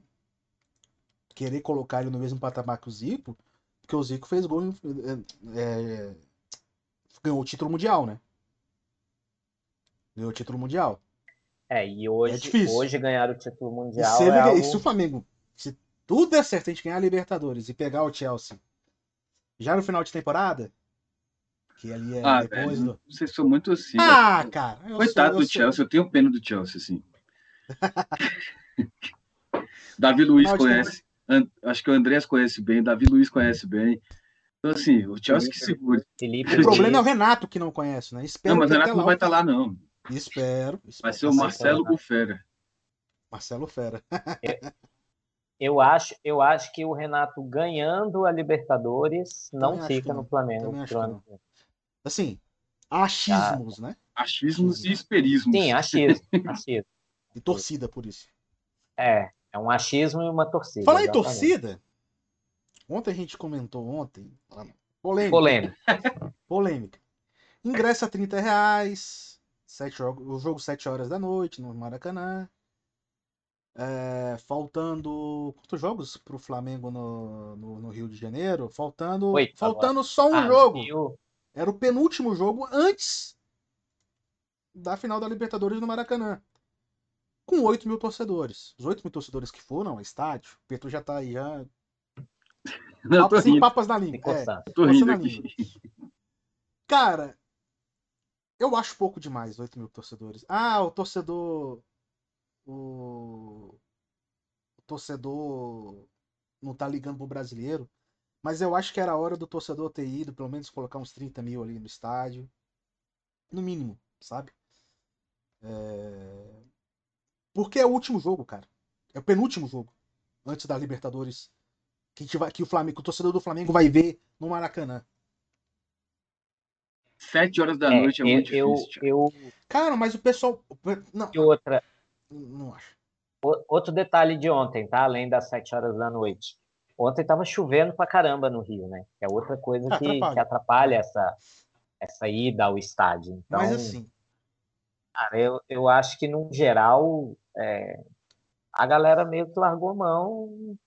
querer colocar ele no mesmo patamar que o Zico, porque o Zico fez gol. é, é, ganhou o título mundial, né? Ganhou o título mundial. É, e hoje, É hoje ganhar o título E mundial se, é ele- algo... e se o Flamengo, tudo der certo, a gente ganhar a Libertadores e pegar o Chelsea já no final de temporada, que ali é Ah, depois velho, do. vocês são muito assim. Ah, velho. cara. eu Coitado sou- eu do sou- Chelsea, eu tenho pena do Chelsea, assim. Davi Luiz conhece. An- Acho que o Andrés conhece bem, Davi Luiz conhece bem. Então, assim, o Chelsea que segura. Felipe O problema é o Renato que não conhece, né? Espero Não, mas o Renato não vai o estar lá, não. Espero. Vai espero. ser o Vai ser Marcelo Renato. Bufera. Marcelo Fera. eu acho, eu acho que o Renato ganhando a Libertadores não Também fica não. no Flamengo. Não. vem. Assim, achismos, né? Achismos e esperismos. Sim, achismo, achismo. E torcida por isso. É, é um achismo e uma torcida. Falar em torcida, ontem a gente comentou ontem. Polêmica. Polêmica. Polêmica. Ingresso a 30 reais. Sete jogos, o jogo 7 horas da noite no Maracanã. É, faltando. Quantos jogos pro Flamengo no, no, no Rio de Janeiro? Faltando. Oito faltando só um Ah, jogo. o- Era o penúltimo jogo antes da final da Libertadores no Maracanã. Com 8 mil torcedores. Os 8 mil torcedores que foram ao estádio, o Petro já tá aí, já. Não, Papas, sem papas na língua. É, tô rindo na língua. Cara, eu acho pouco demais 8 mil torcedores. Ah, o torcedor. O, o torcedor não tá ligando pro brasileiro. Mas eu acho que era a hora do torcedor ter ido, pelo menos colocar uns 30 mil ali no estádio. No mínimo, sabe? É, Porque é o último jogo, cara. É o penúltimo jogo. Antes da Libertadores. Que, a gente vai... que o, Flamengo... o torcedor do Flamengo vai ver no Maracanã. Sete horas da É, noite é eu, muito eu, difícil. Thiago. eu, Cara, mas o pessoal. Não, e outra, não acho. Outro detalhe de ontem, tá? Além das 7 horas da noite. Ontem tava chovendo pra caramba no Rio, né? Que é outra coisa Ah, que, atrapalha. que atrapalha essa, essa ida ao estádio. Então, Mas assim, cara, eu, eu acho que, no geral, é, a galera meio que largou a mão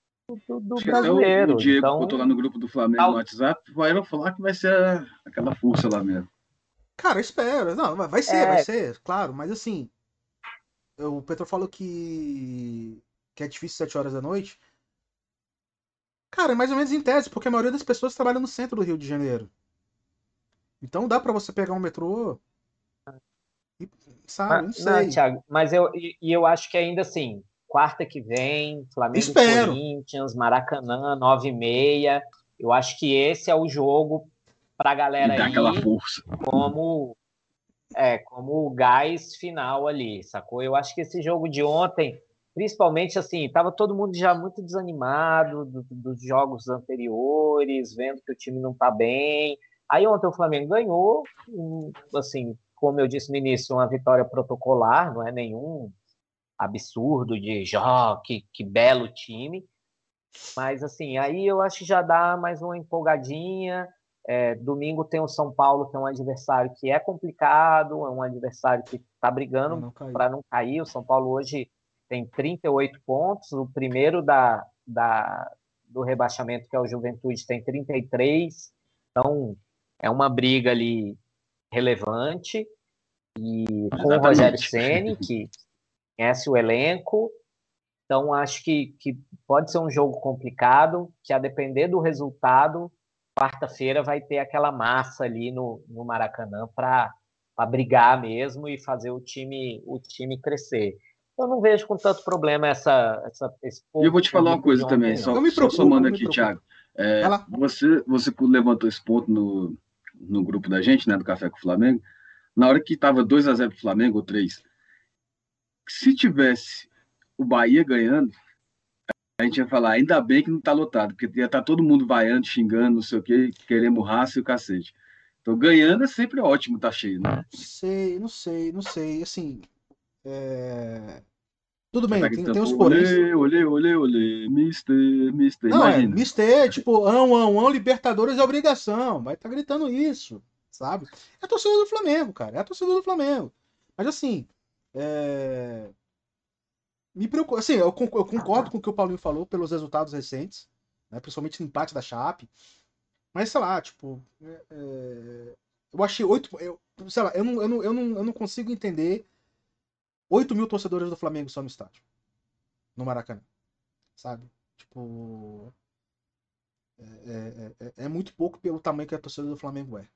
do, do brasileiro. o Diego então, botou lá no grupo do Flamengo Tal- no WhatsApp, vai falar que vai ser a- aquela força lá mesmo. cara, eu espero. Não, vai- vai ser, É. vai ser, claro, mas assim. O Petro falou que. que é difícil 7 horas da noite. Cara, é mais ou menos em tese, porque a maioria das pessoas trabalha no centro do Rio de Janeiro. Então dá pra você pegar um metrô. E, sabe, não mas, sei. não, Thiago, mas eu, e, eu acho que ainda assim, quarta que vem, Flamengo Espero. Corinthians, Maracanã, 9 e meia. Eu acho que esse é o jogo pra E galera dá aí. aquela força. como é como o gás final ali, sacou? Eu acho que esse jogo de ontem, principalmente assim, tava todo mundo já muito desanimado do- do- dos jogos anteriores, vendo que o time não tá bem. Aí ontem o Flamengo ganhou, assim, como eu disse no início, uma vitória protocolar, não é nenhum absurdo de jó, que, que belo time. Mas assim, aí eu acho que já dá mais uma empolgadinha. É, domingo tem o São Paulo, que é um adversário que é complicado, é um adversário que está brigando para não cair. O São Paulo hoje tem 38 pontos, o primeiro da, da, do rebaixamento, que é o Juventude, tem 33. Então, é uma briga ali relevante. E com o Rogério Ceni que conhece o elenco. Então, acho que, que pode ser um jogo complicado, que a depender do resultado, quarta-feira vai ter aquela massa ali no, no Maracanã para brigar mesmo e fazer o time, o time crescer. Eu não vejo com tanto problema essa, essa esse E eu vou te falar uma coisa também, só, eu me preocupo, só somando aqui, Thiago. É, você, você levantou esse ponto no, no grupo da gente, né, do Café com o Flamengo, na hora que estava 2 a 0 para o Flamengo, ou 3, se tivesse o Bahia ganhando, a gente ia falar, ainda bem que não está lotado, porque ia estar tá todo mundo vaiando, xingando, não sei o quê, querendo raça e o cacete. Então, ganhando é sempre ótimo, tá cheio, né? Não sei, não sei, não sei. Assim, é... Tudo bem, tá tem, tem os poréns. Olê, olê, olê, olê, mister, mister. Não, é, imagina. é, mister, tipo, ão, ão, ão, Libertadores é obrigação. Vai estar tá gritando isso, sabe? É a torcida do Flamengo, cara. É a torcida do Flamengo. Mas assim, é... me preocupa. Assim, eu concordo com o que o Paulinho falou pelos resultados recentes, né? principalmente no empate da Chape. Mas, sei lá, tipo. É... é eu achei oito. Eu, sei lá, eu não, eu, não, eu, não, eu não consigo entender 8 mil torcedores do Flamengo só no estádio. No Maracanã. Sabe? Tipo. É, é, é, é, muito pouco pelo tamanho que a torcida do Flamengo é.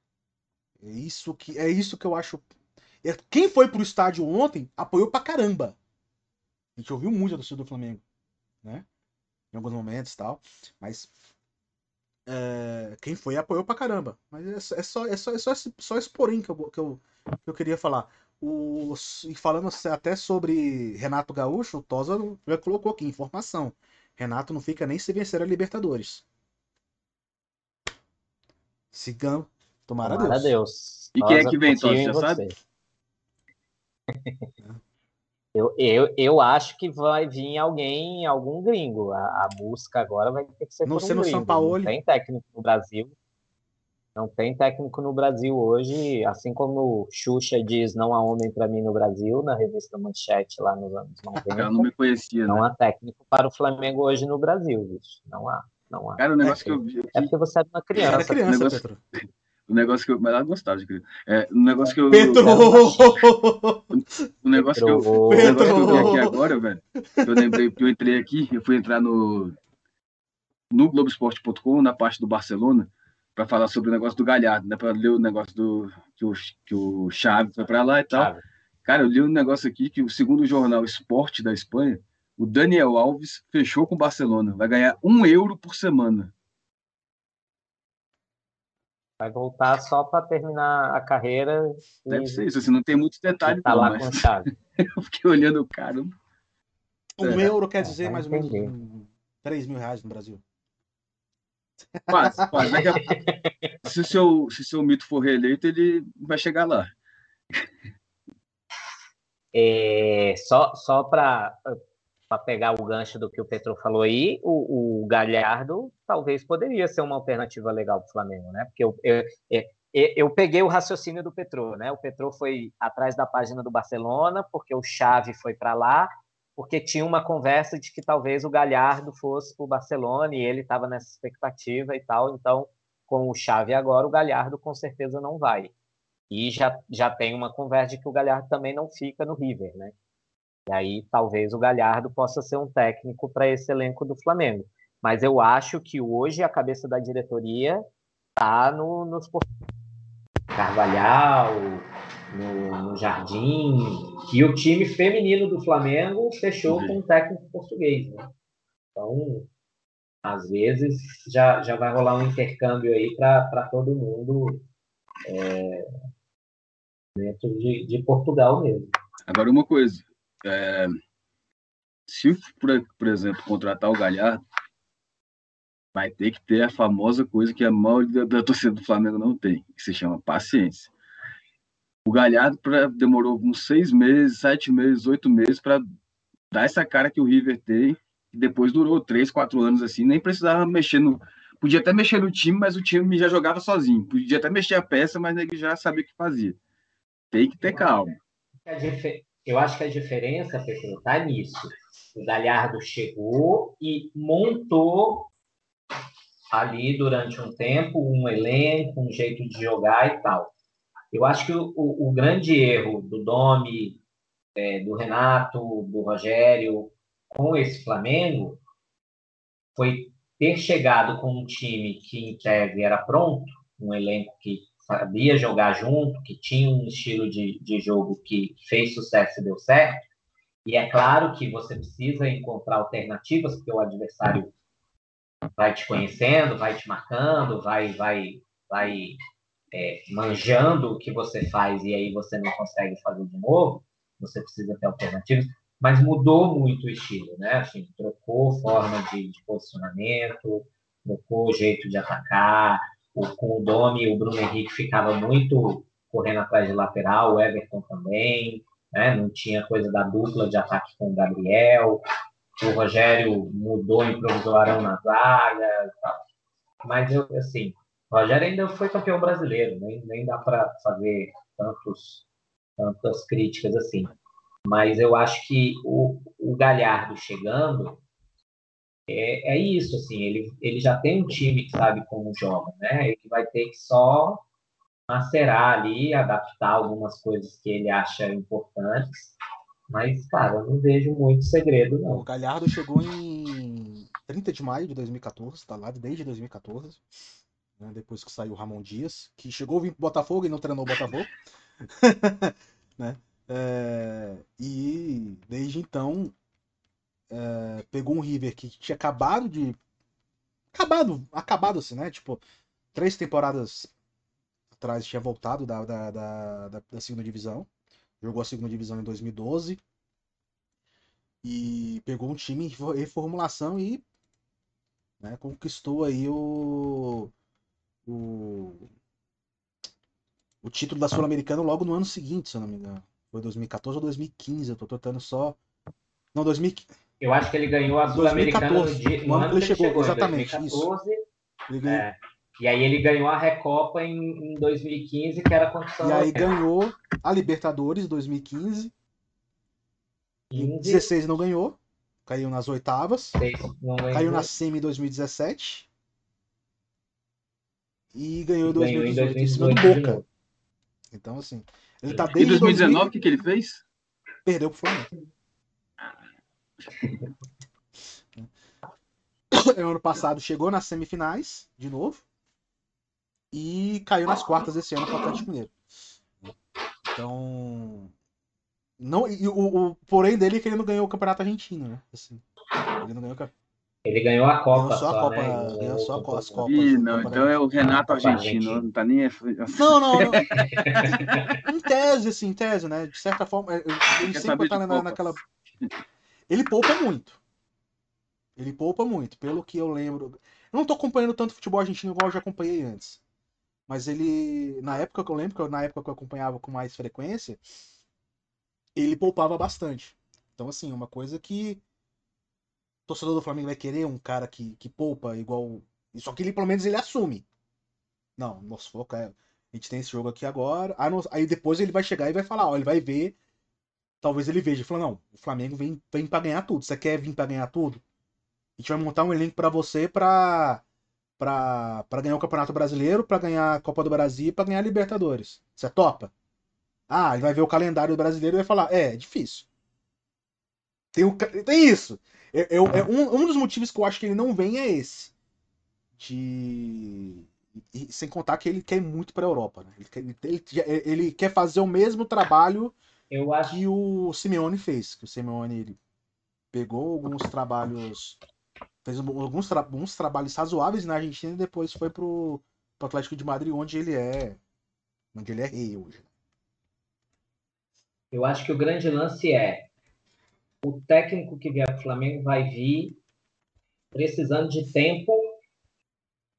É isso que, é isso que eu acho. É, quem foi pro estádio ontem apoiou pra caramba. A gente ouviu muito a torcida do Flamengo. Né? Em alguns momentos e tal. Mas. É, quem foi apoiou pra caramba. Mas é, é só, é só, é só, esse, só esse porém que eu, que, eu, que eu queria falar. O, e falando até sobre Renato Gaúcho, o Tosa já colocou aqui informação. Renato não fica nem se vencer a Libertadores. Sigamos. Tomara, Tomara Deus. Deus. E quem é que vem, Tosa? Você sabe? Eu, eu, eu acho que vai vir alguém, algum gringo. A, a busca agora vai ter que ser não por um gringo. São Paulo. Não tem técnico no Brasil. Não tem técnico no Brasil hoje, assim como Xuxa diz não há homem para mim no Brasil, na revista Manchete lá nos anos 90. Eu não me conhecia, Não né? há técnico para o Flamengo hoje no Brasil, bicho. Não há, não há. Cara, o negócio é, que eu vi aqui... É porque você é uma criança. Era criança, o negócio... O negócio que eu. Mas ela gostava de criança. É, o negócio que eu. Petro! O negócio que eu. O negócio que eu vi aqui agora, velho. Eu lembrei que eu entrei aqui, eu fui entrar no. No Globoesporte.com, na parte do Barcelona para falar sobre o negócio do Galhardo, né? Para ler o negócio do que o, que o Chaves foi para lá e tal. Cara, eu li um negócio aqui que o segundo jornal Esporte da Espanha, o Daniel Alves fechou com o Barcelona, vai ganhar um euro por semana. Vai voltar só para terminar a carreira. Deve e... ser isso, assim, não tem muitos detalhes. Tá lá mas... com chave. eu fiquei olhando o cara. Um é. euro quer dizer mais ou menos 3 mil reais no Brasil. Quase, quase. se, o seu, se seu mito for reeleito, ele vai chegar lá. É, só só para pegar o gancho do que o Petro falou aí, o, o Galhardo talvez poderia ser uma alternativa legal para o Flamengo, né? Porque eu, eu, eu, eu, peguei o raciocínio do Petro, né? O Petro foi atrás da página do Barcelona, porque o Chave foi para lá, porque tinha uma conversa de que talvez o Galhardo fosse para o Barcelona e ele estava nessa expectativa e tal. Então, com o Xavi agora, o Galhardo com certeza não vai. E já, já tem uma conversa de que o Galhardo também não fica no River, né? E aí talvez o Galhardo possa ser um técnico para esse elenco do Flamengo. Mas eu acho que hoje a cabeça da diretoria está no, nos Carvalhal, no, no, Jardim, e o time feminino do Flamengo fechou uhum. com um técnico português. Né? Então, às vezes, já, já vai rolar um intercâmbio aí para todo mundo é, dentro de, de Portugal mesmo. Agora, uma coisa. É, se, por, por exemplo, contratar o Galhardo, vai ter que ter a famosa coisa que a maioria da torcida do Flamengo não tem, que se chama paciência. O Galhardo pra, demorou uns seis meses, sete meses, oito meses para dar essa cara que o River tem depois durou três, quatro anos assim, nem precisava mexer no. Podia até mexer no time, mas o time já jogava sozinho. Podia até mexer a peça, mas ele já sabia o que fazia. Tem que ter calma. Eu acho que a diferença, Pedro, tá nisso. O Galhardo chegou e montou ali durante um tempo um elenco, um jeito de jogar e tal. Eu acho que o, o, o grande erro do Domi, é, do Renato, do Rogério, com esse Flamengo, foi ter chegado com um time que, em tese, era pronto, um elenco que sabia jogar junto, que tinha um estilo de, de jogo que fez sucesso e deu certo. E é claro que você precisa encontrar alternativas, porque o adversário vai te conhecendo, vai te marcando, vai, vai, vai é, manjando o que você faz e aí você não consegue fazer de novo, você precisa ter alternativas, mas mudou muito o estilo, né? Assim, trocou forma de, de posicionamento, trocou o jeito de atacar, o, com o Domi, o Bruno Henrique ficava muito correndo atrás de lateral, o Everton também, né? não tinha coisa da dupla de ataque com o Gabriel, o Rogério mudou, improvisou Arão na zaga tal. Mas, eu, assim, o Rogério ainda foi campeão brasileiro, nem, nem dá para fazer tantos, tantas críticas assim. Mas eu acho que o, o Galhardo chegando é, é isso, assim, ele, ele já tem um time que sabe como joga, né? Ele vai ter que só macerar ali, adaptar algumas coisas que ele acha importantes. Mas, cara, eu não vejo muito segredo, não. O Galhardo chegou em 30 de maio de 2014, tá lá desde 2014 né, depois que saiu o Ramon Dias, que chegou vir pro Botafogo e não treinou o Botafogo. né? É, e desde então é, pegou um River que tinha acabado de. Acabado, acabado assim, né? Tipo, três temporadas atrás tinha voltado da, da, da, da, da segunda divisão. Jogou a segunda divisão em 2012. E pegou um time em reformulação e né, conquistou aí o, o, o título da Sul-Americana logo no ano seguinte, se eu não me engano. Foi 2014 ou 2015, eu tô tentando só. Não, 2015. Eu acho que ele ganhou a Sul-Americana no, ano que ele chegou. chegou exatamente, 2014, isso. É, e aí ele ganhou a Recopa em, em 2015, que era condição. E aí ganhou a Libertadores 2015. 15. Em 16 não ganhou. Caiu nas oitavas. Caiu na Semi 2017 e ganhou em 2018, em cima do Boca. Então, assim, ele tá desde. Em 2019, o que, que ele fez? Perdeu pro Flamengo. Ano passado chegou nas semifinais, de novo, e caiu nas quartas esse ano com o Atlético Mineiro. Então. Não, e o, o porém dele é que ele não ganhou o Campeonato Argentino, né? Assim, ele não ganhou o ele ganhou a Copa. Ganhou só, a Copa. Né? Ganhou só a as Copas. Ih, não, então é o Renato argentino, não tá nem. Não, não, não. em tese, assim, em tese, né? De certa forma, ele sempre tá na, naquela. Ele poupa muito. Ele poupa muito, pelo que eu lembro. Eu não tô acompanhando tanto futebol argentino igual eu já acompanhei antes. Mas ele, na época que eu lembro, na época que eu acompanhava com mais frequência, ele poupava bastante. Então, assim, uma coisa que torcedor do Flamengo vai querer um cara que, que poupa igual. Só que ele, pelo menos, ele assume. Não, nosso foco é. A gente tem esse jogo aqui agora. Aí depois ele vai chegar e vai falar, ó, ele vai ver. Talvez ele veja e fala, não, o Flamengo vem, vem pra ganhar tudo. Você quer vir pra ganhar tudo? A gente vai montar um elenco para você pra, pra ganhar o Campeonato Brasileiro, pra ganhar a Copa do Brasil e pra ganhar a Libertadores. Você topa? Ah, ele vai ver o calendário brasileiro e vai falar, é, é difícil. Tem, o, tem isso. Eu, é um, um dos motivos que eu acho que ele não vem é esse. De. E, sem contar que ele quer muito para a Europa. Né? Ele, quer, ele, ele, quer fazer o mesmo trabalho acho... que o Simeone fez. Que o Simeone ele pegou alguns trabalhos. Fez alguns, tra alguns trabalhos razoáveis na Argentina e depois foi pro, pro Atlético de Madrid, onde ele é. Onde ele é rei hoje. Eu acho que o grande lance é o técnico que vier para o Flamengo vai vir precisando de tempo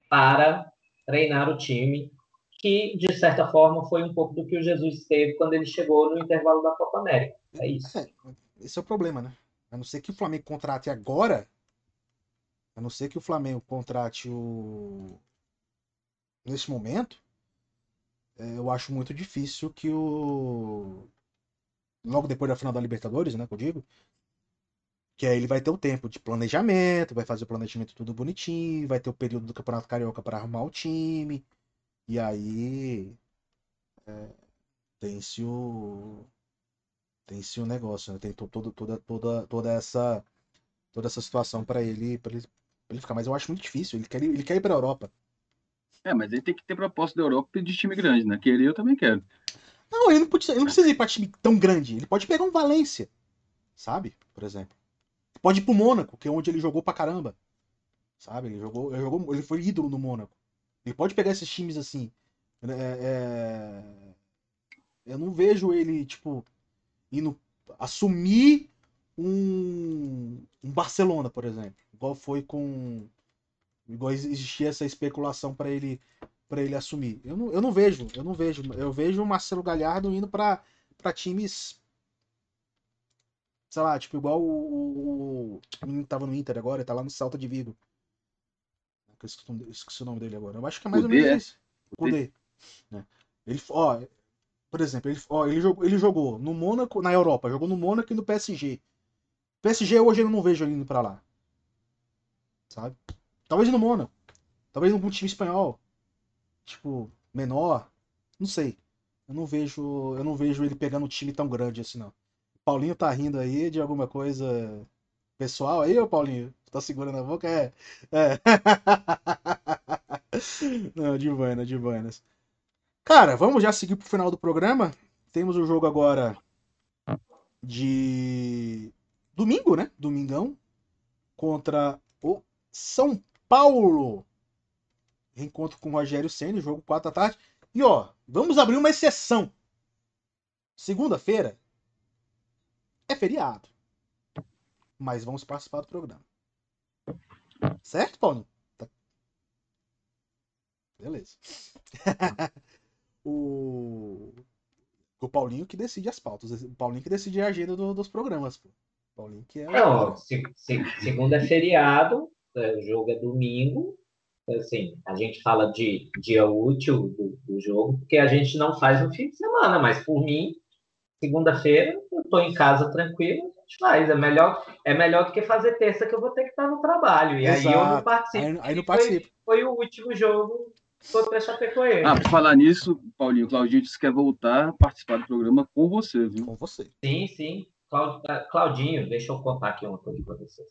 para treinar o time, que de certa forma foi um pouco do que o Jesus teve quando ele chegou no intervalo da Copa América. É isso. É, esse é o problema, né? A não ser que o Flamengo contrate agora, A não ser que o Flamengo contrate o. Nesse momento, é, eu acho muito difícil que o. Logo depois da final da Libertadores, né? Que eu digo. Que aí ele vai ter o tempo de planejamento, vai fazer o planejamento tudo bonitinho, vai ter o período do Campeonato Carioca para arrumar o time. E aí. É, tem-se o. Tem-se o negócio, né? Tem to- todo, toda, toda, toda essa. Toda essa situação para ele, pra ele, ele ficar. Mas eu acho muito difícil. Ele quer, ir- ele quer ir pra Europa. É, mas aí tem que ter proposta da Europa de time grande, né? Querer eu também quero. Não, ele não, pode, ele não precisa ir pra time tão grande. Ele pode pegar um Valência, sabe? Por exemplo. Pode ir pro Mônaco, que é onde ele jogou pra caramba. Sabe? Ele jogou, ele jogou, ele foi ídolo no Mônaco. Ele pode pegar esses times assim. É, é, Eu não vejo ele, tipo, indo assumir um, um Barcelona, por exemplo. Igual foi com. Igual existia essa especulação pra ele para ele assumir. Eu não, eu não vejo, eu não vejo. Eu vejo o Marcelo Galhardo indo pra times. Sei lá, tipo, igual o, o, o menino que tava no Inter agora, ele tá lá no Salta de Vigo. Eu esqueci, o nome- dele agora. Eu acho que é mais ou Kudê, menos é? isso. Kudê. Né? Ele, ó, por exemplo, ele, ó, ele, jogou, ele jogou no Mônaco, na Europa, jogou no Mônaco e no PSG. PSG hoje eu não vejo ele indo pra lá. Sabe? Talvez no Mônaco. Talvez num time espanhol. Tipo, menor. Não sei. Eu não vejo. Eu não vejo ele pegando um time tão grande assim, não. Paulinho tá rindo aí de alguma coisa pessoal aí, ô Paulinho? Tá segurando a boca? É. É. Não, de buenas. Cara, vamos já seguir pro final do programa. Temos o jogo agora de domingo, né? Domingão. Contra o São Paulo. Reencontro com o Rogério Senna, jogo 4 da tarde. E ó, vamos abrir uma exceção. Segunda-feira é feriado. Mas vamos participar do programa. Certo, Paulinho? Tá. Beleza. o... o Paulinho que decide as pautas. O Paulinho que decide a agenda do- dos programas. Pô. Paulinho que é Não, cara. se- se- segunda é feriado, é, o jogo é domingo. Assim, a gente fala de dia útil do, do jogo, porque a gente não faz no fim de semana, mas por mim, segunda-feira, eu estou em casa tranquilo, faz. É melhor, é melhor do que fazer terça, que eu vou ter que estar no trabalho. E aí eu não Exato. participo. Aí, aí não Foi- participa. Foi o último jogo contra a Chapecoense. Ah, por falar nisso, Paulinho, o Claudinho disse que quer voltar a participar do programa com você, viu? Com você. Sim, sim. Clau- Claudinho, deixa eu contar aqui uma coisa para vocês.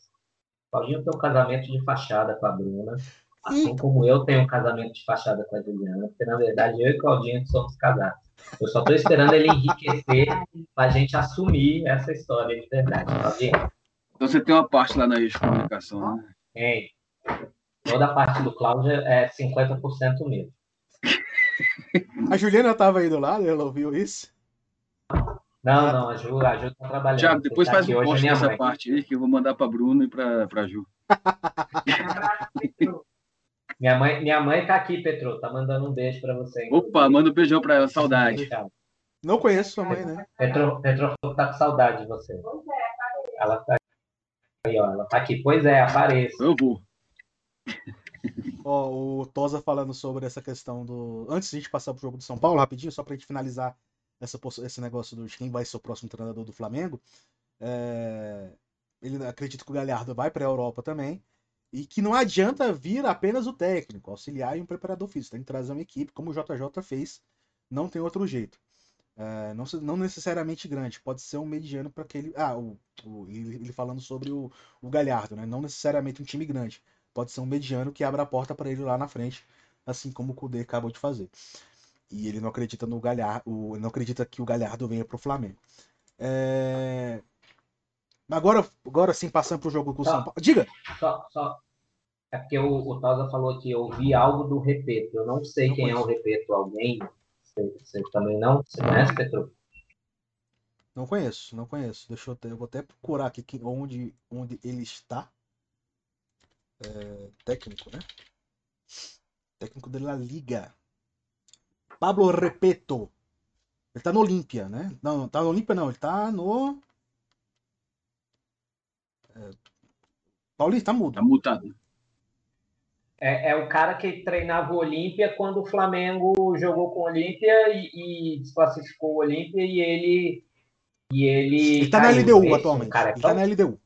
Claudinho tem um casamento de fachada com a Bruna, assim como eu tenho um casamento de fachada com a Juliana, porque na verdade eu e Claudinho somos casados. Eu só estou esperando ele enriquecer para a gente assumir essa história de verdade. Claudinho, Então você tem uma parte lá na rede de comunicação, né? hein? Toda a parte do Cláudio é 50% mesmo. A Juliana tava aí do lado, ela ouviu isso. Não, não, a Ju, a Ju tá trabalhando. Tiago, depois tá faz um é post dessa mãe. parte aí que eu vou mandar pra Bruno e pra Ju. Minha mãe, minha mãe tá aqui, Petro, tá mandando um beijo para você. Opa, manda um beijão pra ela, saudade. Não conheço sua mãe, né? Petro, Petro tá com saudade de você. Ela tá aí, ó. Ela tá aqui. Pois é, apareça. Eu vou. Ó, o Tosa falando sobre essa questão do. Antes de a gente passar pro jogo do São Paulo, rapidinho, só pra gente finalizar essa, esse negócio do de quem vai ser o próximo treinador do Flamengo. é, Ele acredita que o Galhardo vai pra Europa também. E que não adianta vir apenas o técnico, auxiliar e um preparador físico. Tem que trazer uma equipe, como o JJ fez. Não tem outro jeito. É, não, não necessariamente grande, pode ser um mediano para aquele. Ah, o, o- ele, falando sobre o, o Galhardo, né? Não necessariamente um time grande. Pode ser um mediano que abra a porta para ele lá na frente, assim como o Kudê acabou de fazer. E ele não acredita no Galhardo, não acredita que o Galhardo venha pro Flamengo. É... Agora, agora sim, passando pro jogo com o. São Paulo. Diga! Só, só. É porque o, o Tosa falou que eu vi algo do Repeto. Eu não sei Não quem é o conheço. Repeto. Alguém? Você, você também não? Você conhece, Petro? Não conheço, não conheço. Deixa eu, até- eu vou até procurar aqui que- onde, onde ele está. É, técnico, né? Técnico de La Liga. Pablo Repeto. Ele tá no Olímpia, né? Não, não tá no Olímpia não, ele tá no. É... Paulinho, tá mudo. Tá mutado. é, é, o cara que treinava o Olímpia quando o Flamengo jogou com o Olímpia e, e desclassificou o Olímpia e ele. E ele. Ele tá na LDU esse, atualmente. cara Ele tá na LDU.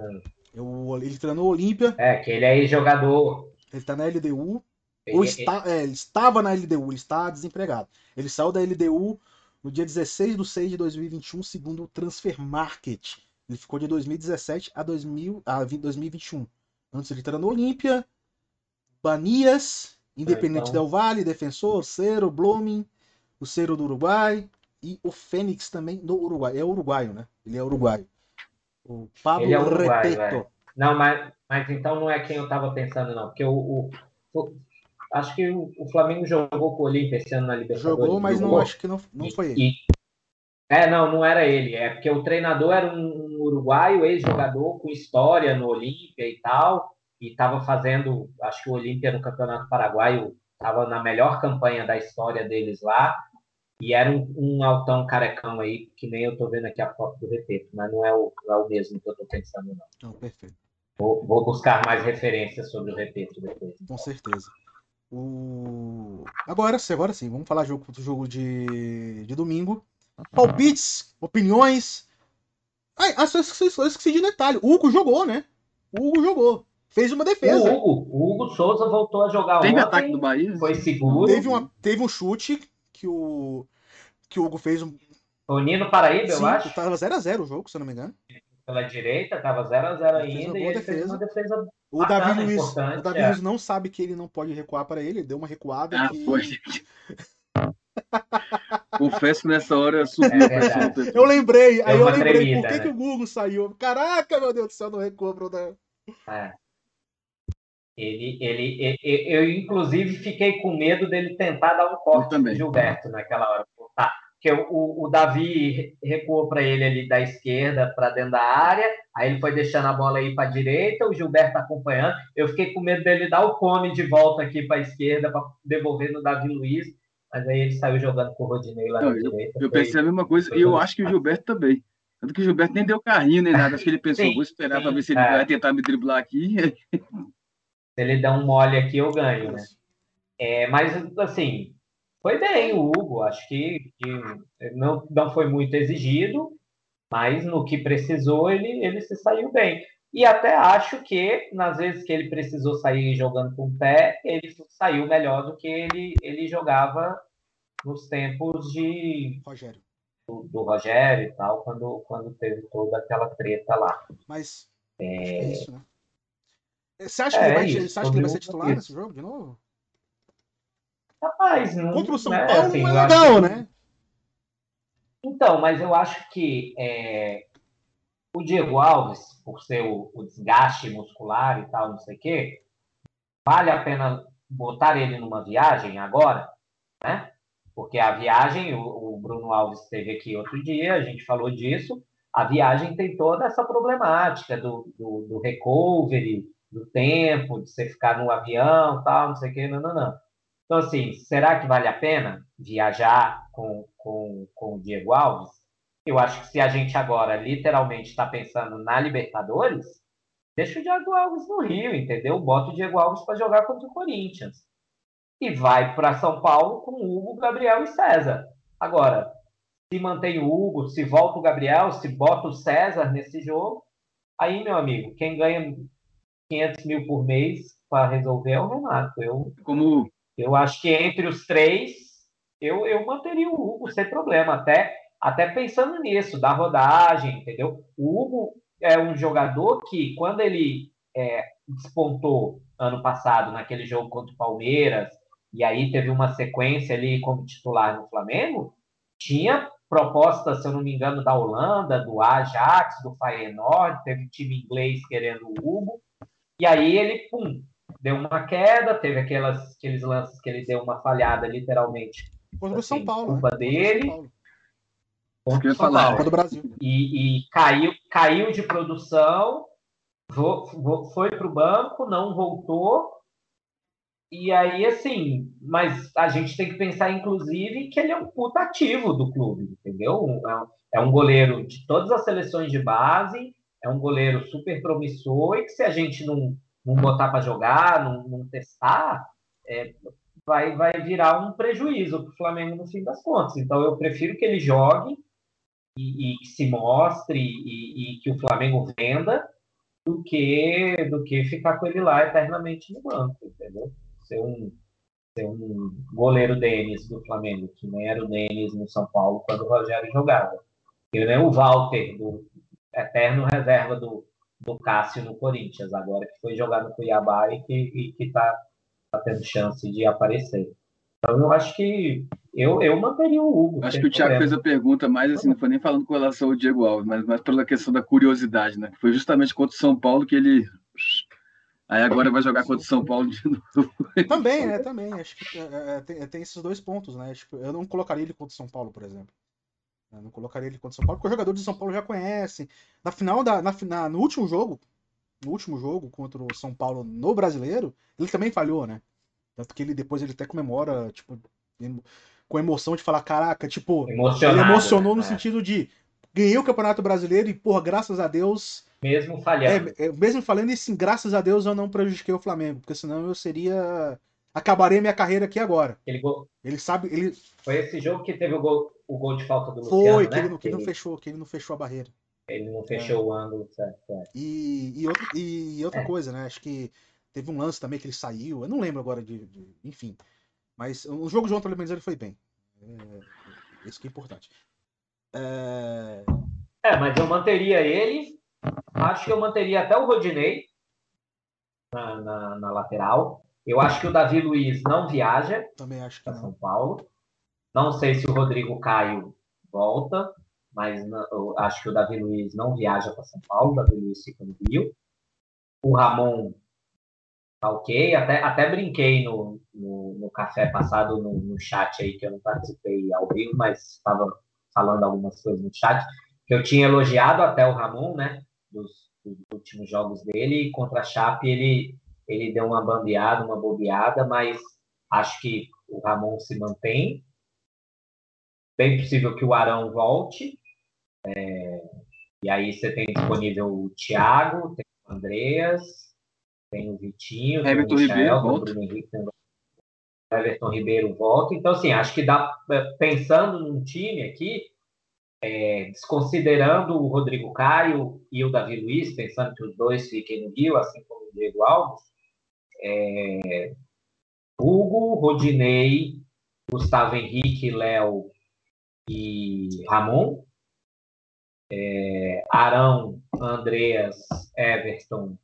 Hum. Eu- ele treinou o Olímpia, É, que ele é jogador. ele tá na LDU. Ele, Ou está, é, ele estava na LDU, ele está desempregado. Ele saiu da LDU no dia 16 de 6 de 2021, segundo o Transfer Market. Ele ficou de 2017 a, 2000, a 20 2021. Antes ele treinou no Olímpia, Banias, Independente então- Del Valle, Defensor, Cero, Blooming, o Cero do Uruguai e o Fênix também do Uruguai. É uruguaio, né? Ele é uruguaio. O Pablo Ele é uruguaio, Repeto. é. Não, mas, mas então não é quem eu estava pensando, não. Porque o, o- o- acho que o, Flamengo jogou com o Olímpia esse ano na Libertadores. Jogou, mas não Jogou. acho que não, não foi ele. E- é, não, não era ele. É porque o treinador era um uruguaio, ex-jogador com história no Olímpia e tal, e estava fazendo, acho que o Olímpia no Campeonato Paraguaio estava na melhor campanha da história deles lá, e era um, um altão carecão aí, que nem eu tô vendo aqui a foto do Repeto, mas não é o, não é o mesmo que eu tô pensando, não. Não, perfeito. Vou, vou buscar mais referências sobre o Repeto depois. Com certeza. O... Agora sim, agora sim, vamos falar jogo, do jogo de, de domingo. Palpites, opiniões. Ai, ah, só esqueci, só esqueci de detalhe. O Hugo jogou, né? O Hugo jogou. Fez uma O defesa. Hugo, o Hugo Souza voltou a jogar Teve ontem, ataque do Bahia? foi seguro. Teve, uma, teve um chute que o, que o Hugo fez. Um, o Nino Paraíba, eu sim, acho. tava 0x0 o jogo, se eu não me engano. pela direita, estava 0 a 0 Ele fez uma ainda, e boa ele fez defesa. uma defesa. O Davi Luiz, o Davi é. Luiz não sabe que ele não pode recuar para ele, ele deu uma recuada Ah, que... foi. Confesso que nessa hora subiu É a pressão. verdade. Eu lembrei, aí eu lembrei tremida, por que, né? que o Google saiu. Caraca, meu Deus do céu, não recua pro Davi. é. Ele, ele, ele- eu, inclusive, fiquei com medo dele tentar dar um corte no Gilberto naquela hora. Tá, porque o, o Davi recuou para ele ali da esquerda para dentro da área, aí ele foi deixando a bola aí para a direita, o Gilberto acompanhando. Eu fiquei com medo dele dar o cone de volta aqui para a esquerda para devolver no Davi Luiz, mas aí ele saiu jogando com o Rodinei lá Não, na direita. Eu pensei a mesma coisa, e eu acho que o Gilberto também. Tanto que o Gilberto nem deu carrinho nem nada. Acho que ele pensou, Sim, vou esperar para ver se ele é. vai tentar me driblar aqui. Se ele der um mole aqui, eu ganho, né? É, mas, assim, foi bem o Hugo. Acho que, que não, não foi muito exigido, mas no que precisou, ele, ele se saiu bem. E até acho que, nas vezes que ele precisou sair jogando com o pé, ele saiu melhor do que ele, ele jogava nos tempos de, Rogério. do, do Rogério e tal, quando, quando teve toda aquela treta lá. Mas é isso, né? Você acha É, que ele vai, isso, você acha que ele vai ser titular isso. nesse jogo de novo? Rapaz, não, Contra o São né, Paulo assim, não é legal, que- né? Então, mas eu acho que é, o Diego Alves, por ser o, o desgaste muscular e tal, não sei o quê, vale a pena botar ele numa viagem agora, né? Porque a viagem, o, o Bruno Alves esteve aqui outro dia, a gente falou disso, a viagem tem toda essa problemática do, do, do recovery, do tempo, de você ficar no avião, tal, não sei o quê, não, não, não. Então, assim, será que vale a pena viajar com, com, com o Diego Alves? Eu acho que se a gente agora literalmente está pensando na Libertadores, deixa o Diego Alves no Rio, entendeu? Bota o Diego Alves para jogar contra o Corinthians. E vai para São Paulo com o Hugo, Gabriel e César. Agora, se mantém o Hugo, se volta o Gabriel, se bota o César nesse jogo, aí, meu amigo, quem ganha 500 mil por mês para resolver é o Renato. Eu, Como eu acho que entre os três, eu, eu manteria o Hugo sem problema, até, até pensando nisso, da rodagem, entendeu? O Hugo é um jogador que, quando ele é, despontou ano passado naquele jogo contra o Palmeiras, e aí teve uma sequência ali como titular no Flamengo, tinha proposta, se eu não me engano, da Holanda, do Ajax, do Feyenoord, teve time inglês querendo o Hugo, e aí ele, pum, deu uma queda, teve aquelas, aqueles lances que ele deu uma falhada, literalmente, Contra o São Assim, Paulo, né? culpa o dele. São Paulo. Contra eu o ia São Paulo. Copa do Brasil. E, e caiu, caiu de produção, foi para o banco, não voltou. E aí, assim, mas a gente tem que pensar, inclusive, que ele é um puta ativo do clube, entendeu? É um, é um goleiro de todas as seleções de base, é um goleiro super promissor e que se a gente não, não botar para jogar, não, não testar, é, vai, vai virar um prejuízo para o Flamengo no fim das contas. Então eu prefiro que ele jogue e, e se mostre e, e, que o Flamengo venda do que do que ficar com ele lá eternamente no banco, entendeu? Ser um, ser um goleiro Denis do Flamengo, que nem era o Denis no São Paulo quando o Rogério jogava. Ele nem o Walter, do eterno reserva do, do Cássio no Corinthians, agora que foi jogar no Cuiabá e que está tá tendo chance de aparecer. Então eu acho que eu, eu manteria o Hugo. Acho que o Thiago fez a pergunta mais assim, não foi nem falando com relação ao Diego Alves, mas mais pela questão da curiosidade, né? Foi justamente contra o São Paulo que ele. Aí agora vai jogar contra o São Paulo de novo. Também, né? Também. Acho que é, é tem, tem, esses dois pontos, né? Tipo, eu não colocaria ele contra o São Paulo, por exemplo. Eu não colocaria ele contra o São Paulo, porque o jogador de São Paulo já conhece. Na final da. Na, na, no último jogo, no último jogo contra o São Paulo no brasileiro, ele também falhou, né? Tanto que ele depois ele até comemora, tipo, com emoção de falar, caraca, tipo, ele emocionou no é. sentido de ganhei o Campeonato Brasileiro e, porra, graças a Deus. Mesmo falhando. É, é, mesmo falhando, e sim, graças a Deus eu não prejudiquei o Flamengo, porque senão eu seria. Acabaria minha carreira aqui agora. Ele, ele sabe. Ele... Foi esse jogo que teve o gol, o gol de falta do Luciano, Foi, que, né? ele, não, que ele não fechou, que ele não fechou a barreira. Ele não fechou é. o ângulo, certo. É. E, e, outro, e, outra é. coisa, né? Acho que teve um lance também que ele saiu. Eu não lembro agora de. de enfim. Mas o jogo de ontem, pelo menos, ele foi bem. É, isso que é importante. É... é, mas eu manteria ele. Acho que eu manteria até o Rodinei na, na, na lateral. Eu acho que o Davi Luiz não viaja Também acho para São Paulo. Não sei se o Rodrigo Caio volta, mas não, eu acho que o Davi Luiz não viaja para São Paulo. O Davi Luiz fica no Rio. O Ramon tá ok. Até, até brinquei no, no, no café passado no, no, chat aí, que eu não participei ao vivo, mas estava falando algumas coisas no chat, que eu tinha elogiado até o Ramon, né, dos, dos últimos jogos dele, e contra a Chape ele, ele deu uma bambeada, uma bobeada, mas acho que o Ramon se mantém. Bem possível que o Arão volte. É, e aí você tem disponível o Thiago, tem o Andreas, tem o Vitinho, Everton tem o Michel, Ribeiro, tem o Bruno Henrique, tem o Everton Ribeiro volta. Então, assim, acho que dá, pensando num time aqui, é, desconsiderando o Rodrigo Caio e o Davi Luiz, pensando que os dois fiquem no Rio, assim como o Diego Alves, é, Hugo, Rodinei, Gustavo Henrique, Léo e Ramon, é, Arão, Andreas, Everton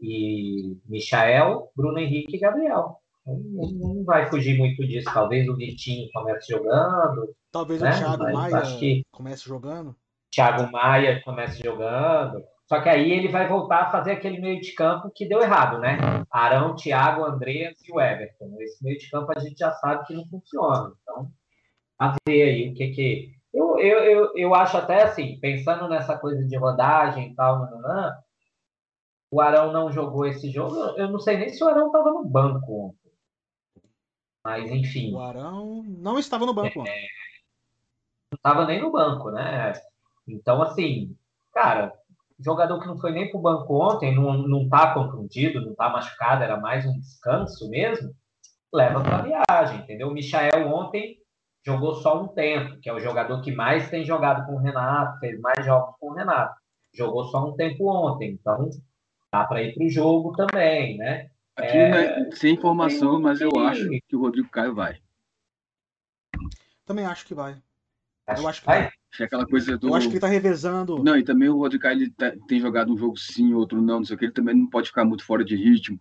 e Michael, Bruno Henrique e Gabriel. Não, não, vai fugir muito disso. Talvez o Vitinho comece jogando. Talvez né? o Thiago Mas Maia que comece jogando. Thiago Maia comece jogando. Só que aí ele vai voltar a fazer aquele meio de campo que deu errado, né? Arão, Thiago, Andreas e o Everton. Esse meio de campo a gente já sabe que não funciona. Então, a ver aí o que que. Eu, eu, eu, eu acho até assim, pensando nessa coisa de rodagem e tal, não, não, não, o Arão não jogou esse jogo. Eu não sei nem se o Arão estava no banco ontem. Mas, enfim. O Arão não estava no banco. É, não estava nem no banco, né? Então, assim, cara, jogador que não foi nem para o banco ontem, não, não tá contundido, não tá machucado, era mais um descanso mesmo, leva para viagem, entendeu? O Michael ontem jogou só um tempo, que é o jogador que mais tem jogado com o Renato, fez mais jogos com o Renato. Jogou só um tempo ontem, então dá para ir para o jogo também, né? Aqui, é, né, sem informação, mas eu acho que o Rodrigo Caio vai. Também acho que vai. Acho eu acho que vai. vai. Acho que é aquela coisa do... Eu acho que ele tá revezando. Não, e também o Rodrigo Caio ele tá, tem jogado um jogo sim, outro não, não sei o que. Ele também não pode ficar muito fora de ritmo.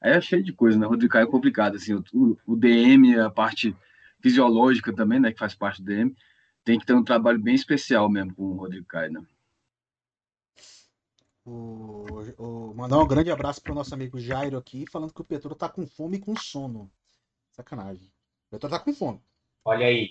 Aí é cheio de coisa, né? O Rodrigo Caio é complicado, assim. O, o DM, a parte fisiológica também, né? Que faz parte do DM. Tem que ter um trabalho bem especial mesmo com o Rodrigo Caio, né? O, o, mandar um grande abraço pro nosso amigo Jairo aqui, falando que o Petro tá com fome e com sono. Sacanagem. O Petro tá com fome. Olha aí.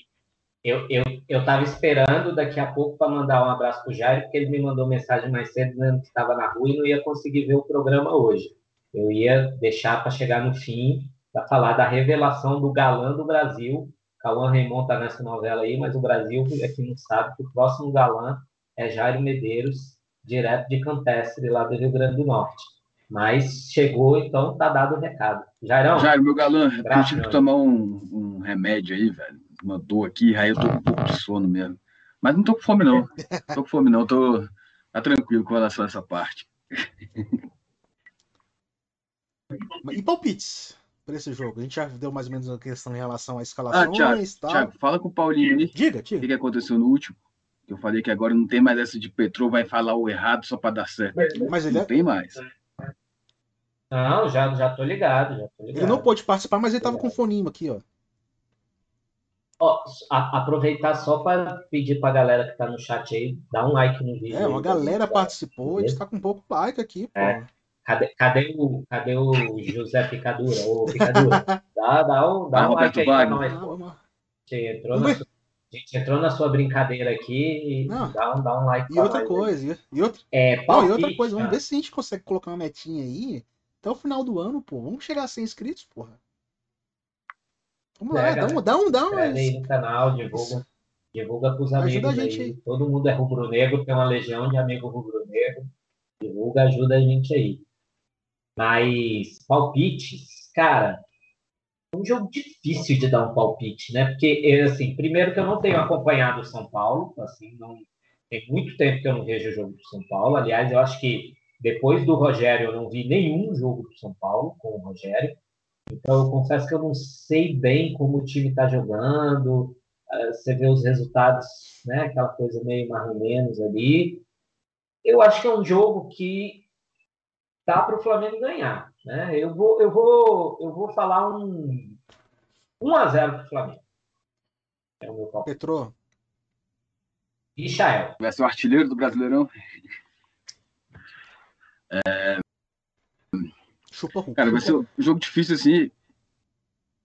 Eu, eu, eu tava esperando daqui a pouco para mandar um abraço pro Jairo, porque ele me mandou mensagem mais cedo dizendo que estava na rua e não ia conseguir ver o programa hoje. Eu ia deixar para chegar no fim para falar da revelação do galã do Brasil. Cauã Raymond tá nessa novela aí, mas o Brasil é que não sabe que o próximo galã é Jairo Medeiros, direto de Campestre, lá do Rio Grande do Norte. Mas chegou, então tá dado o recado. Jairão? Jairo, meu galã, eu tive que tomar um, um, remédio aí, velho. Uma dor aqui, aí eu tô com um pouco de sono mesmo. Mas não tô com fome, não. Tô com fome, não. Tô tá tranquilo com relação a essa parte. E palpites para esse jogo? A gente já deu mais ou menos uma questão em relação à escalação. Ah, Thiago, Thiago, fala com o Paulinho aí. Diga, diga. O que, que aconteceu no último? Eu falei que agora não tem mais essa de Petro vai falar o errado só para dar certo. Mas ele não é... tem mais. Não, já, já tô ligado, já tô ligado. Ele não pôde participar, mas ele tava com foninho aqui, ó. Ó, a, aproveitar só para pedir para a galera que está no chat aí, dar um like no vídeo. É, uma galera participou, a gente está com um pouco like aqui, pô. É. Cadê, cadê, o, cadê o José Picadura? Ô, Picadura, dá, dá um, dá um like aí para nós. Gente entrou a gente entrou na sua brincadeira aqui e dá um, dá um like E outra coisa, aí. e, outra, é, palpite, não, e outra coisa, vamos ver se a gente consegue colocar uma metinha aí até o final do ano, pô. Vamos chegar a 100 inscritos, porra. Vamos lá, dá um, dá um, dá um. aí no canal, divulga, divulga pros amigos ajuda a gente aí. Todo mundo é rubro-negro, tem uma legião de amigo rubro-negro. Divulga, ajuda a gente aí. Mas palpites, cara, é um jogo difícil de dar um palpite, né? Porque, assim, primeiro que eu não tenho acompanhado o São Paulo, assim, não tem muito tempo que eu não vejo o jogo do São Paulo. Aliás, eu acho que depois do Rogério eu não vi nenhum jogo do São Paulo com o Rogério. Então, eu confesso que eu não sei bem como o time está jogando. Eh, você vê os resultados, né? Aquela coisa meio mais ou menos ali. Eu acho que é um jogo que tá para o Flamengo ganhar, né? Eu vou, eu vou, eu vou falar um 1 a 0 para o Flamengo. É o meu palpite. Petrô. Michael. Vai ser o artilheiro do Brasileirão. É, Chupa Cara, vai ser um jogo difícil assim.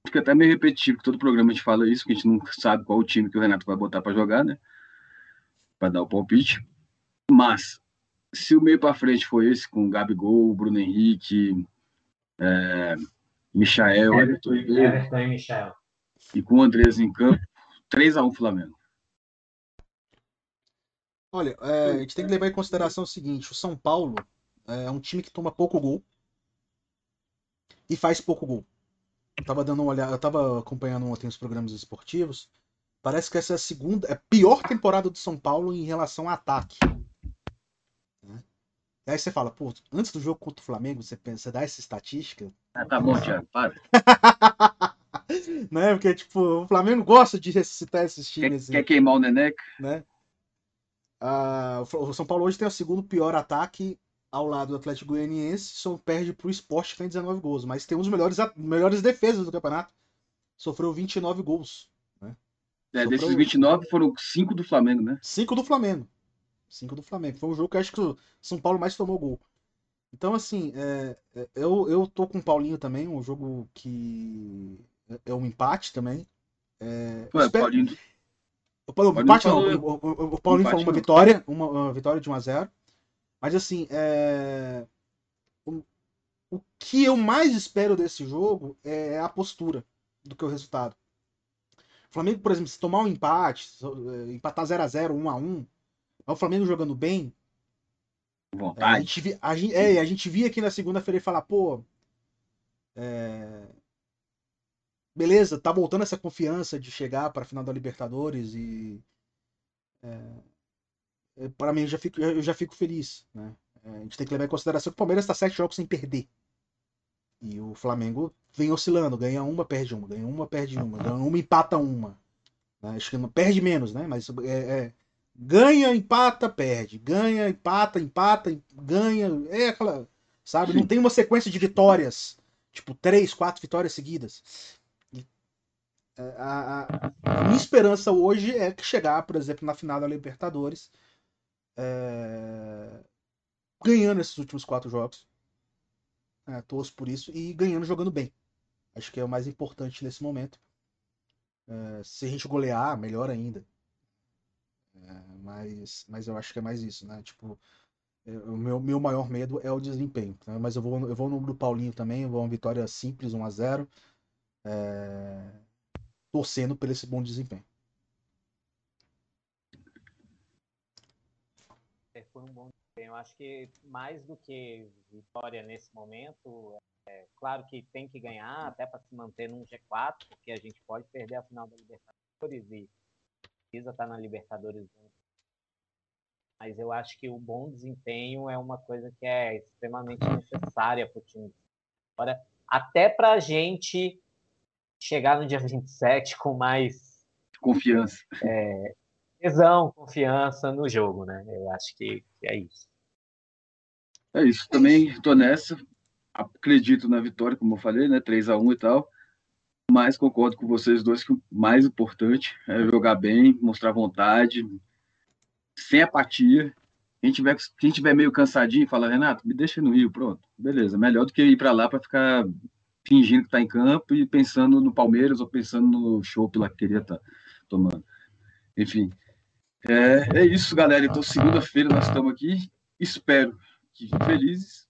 Fica até meio repetitivo, que todo programa a gente fala isso, que a gente não sabe qual o time que o Renato vai botar para jogar, né? Para dar o palpite. Mas, se o meio para frente for esse, com o Gabigol, Bruno Henrique, é, Michael, Everton, Everton e Michael. E com o Andrés em campo, 3x1 Flamengo. Olha, é, a gente tem que levar em consideração o seguinte: o São Paulo é um time que toma pouco gol e faz pouco gol. Eu tava dando uma olhada, eu tava acompanhando ontem os programas esportivos. Parece que essa é a segunda, é a pior temporada do São Paulo em relação a ataque. Né? E aí você fala, pô, antes do jogo contra o Flamengo, você pensa, você dá essa estatística. Ah, tá bom, Thiago, para. né? Porque, tipo, o Flamengo gosta de ressuscitar esses times. Quer, quer queimar o Neneca? Né? Ah, o São Paulo hoje tem o segundo pior ataque ao lado do Atlético Goianiense, só perde para o Sport que tem 19 gols, mas tem um dos melhores, melhores defesas do campeonato. Sofreu 29 gols. Né? É, Sofreu... desses 29 foram 5 do Flamengo, né? 5 do Flamengo. 5 do Flamengo. Foi um jogo que eu acho que o São Paulo mais tomou gol. Então, assim, é, é, eu, eu tô com o Paulinho também, um jogo que é, é um empate também. É, Ué, espero... Paulinho... O, Paulinho, o, empate, falou... não, o, o, o Paulinho falou uma vitória, uma, uma vitória de 1 a 0 mas assim, é... o, o que eu mais espero desse jogo é a postura do que o resultado. O Flamengo, por exemplo, se tomar um empate, é, empatar 0x0, 1x1, o Flamengo jogando bem. Vontade. É, a, gente via, a, gente, é, a gente via aqui na segunda-feira e falar, pô. É... Beleza, tá voltando essa confiança de chegar para a final da Libertadores e. É é, para mim eu já fico, eu já fico feliz. Né? É, a gente tem que levar em consideração que o Palmeiras está sete jogos sem perder. E o Flamengo vem oscilando, ganha uma, perde uma, ganha uma, perde uma, ganha uma, empata uma. Né? Acho que não perde menos, né? Mas é, é, ganha, empata, perde. Ganha, empata, empata, ganha. É aquela. Sabe? Não tem uma sequência de vitórias. Tipo, três, quatro vitórias seguidas. É, a, a, a minha esperança hoje é que chegar, por exemplo, na final da Libertadores é... ganhando esses últimos quatro jogos. É, torço por isso. E ganhando jogando bem. Acho que é o mais importante nesse momento. É, se a gente golear, melhor ainda. É, mas, mas eu acho que é mais isso, né? Tipo, é, o meu, meu maior medo é o desempenho. Né? Mas eu vou, eu vou no do Paulinho também. Eu vou uma vitória simples, 1 a 0 é, Torcendo por esse bom desempenho. por um bom Eu acho que mais do que vitória nesse momento, é claro que tem que ganhar até para se manter num G4, porque a gente pode perder a final da Libertadores e precisa estar na Libertadores. Mas eu acho que o bom desempenho é uma coisa que é extremamente necessária para o time. Agora, até para a gente chegar no dia 27 com mais confiança. É, tesão, confiança no jogo, né? Eu acho que, que é isso. É isso. Também estou nessa. Acredito na vitória, como eu falei, né? 3 a 1 e tal. Mas concordo com vocês dois que o mais importante é jogar bem, mostrar vontade, sem apatia. Quem tiver, quem tiver meio cansadinho, fala, Renato, me deixa no Rio, pronto. Beleza, melhor do que ir para lá para ficar fingindo que está em campo e pensando no Palmeiras ou pensando no show lá que queria estar tá tomando. Enfim, é, é isso, galera. Então, segunda-feira nós estamos aqui. Espero que felizes.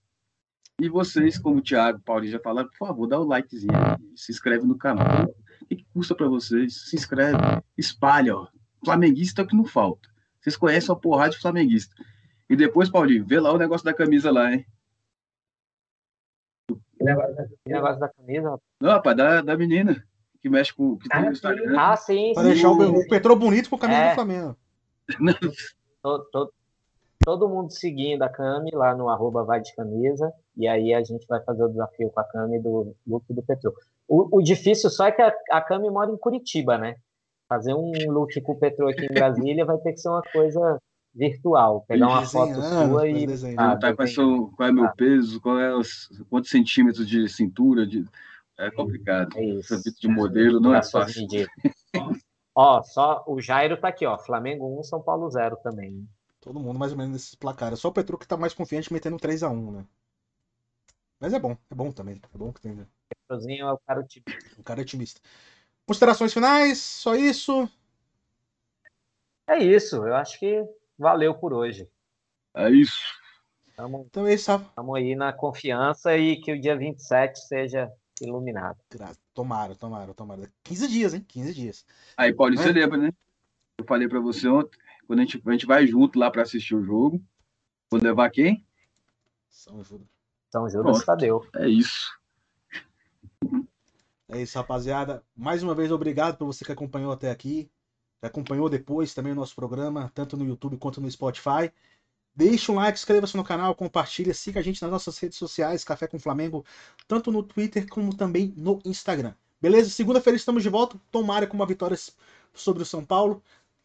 E vocês, como o Thiago, Paulinho já falaram, por favor, dá o likezinho aí, se inscreve no canal. O que, que custa para vocês? Se inscreve, espalha, ó. Flamenguista é o que não falta. Vocês conhecem uma porrada de flamenguista. E depois, Paulinho, vê lá o negócio da camisa lá, hein? O negócio da camisa? Não, rapaz, da, da menina que mexe com. Que ah, tem no Instagram. Ah, sim. Pra deixar o, o Petrô bonito com a camisa é. do Flamengo. todo, todo, todo, mundo seguindo a Cami lá no arroba vai de camisa. E aí a gente vai fazer o desafio com a Cami do look do Petrô. O, o difícil só é que a, a Cami mora em Curitiba, né? Fazer um look com o Petrô aqui em Brasília vai ter que ser uma coisa virtual, pegar uma foto sua e ah, tá, qual, é seu, qual é meu peso, qual é os, quantos centímetros de cintura, de é complicado. É isso. Esse de modelo não é fácil. ó, só o Jairo tá aqui, ó, Flamengo 1, São Paulo 0 também. Todo mundo mais ou menos nesses placares. Só o Petro que tá mais confiante metendo 3 a 1, né? Mas é bom, é bom também. É bom que tem. Né? Petrozinho é o cara otimista. O cara otimista. Considerações finais, só isso. É isso, eu acho que valeu por hoje. É isso. Tamo, então é isso. Estamos aí na confiança e que o dia 27 seja iluminado. Tomara, tomara, tomara. 15 dias, hein? 15 dias. Aí, Paulo, você é. lembra, né? Eu falei para você ontem, quando a gente, a gente vai junto lá para assistir o jogo. Vou levar quem? São Judas. São Judas Tadeu. É isso. É isso, rapaziada. Mais uma vez, obrigado por você que acompanhou até aqui acompanhou depois também o nosso programa, tanto no YouTube quanto no Spotify. Deixe um like, inscreva-se no canal, compartilhe, siga a gente nas nossas redes sociais, Café com Flamengo, tanto no Twitter como também no Instagram. Beleza? Segunda-feira estamos de volta, tomara com uma vitória sobre o São Paulo,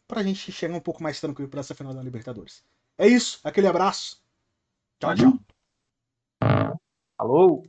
para a gente chegar um pouco mais tranquilo para essa final da Libertadores. É isso, aquele abraço. Tchau, tchau. Alô?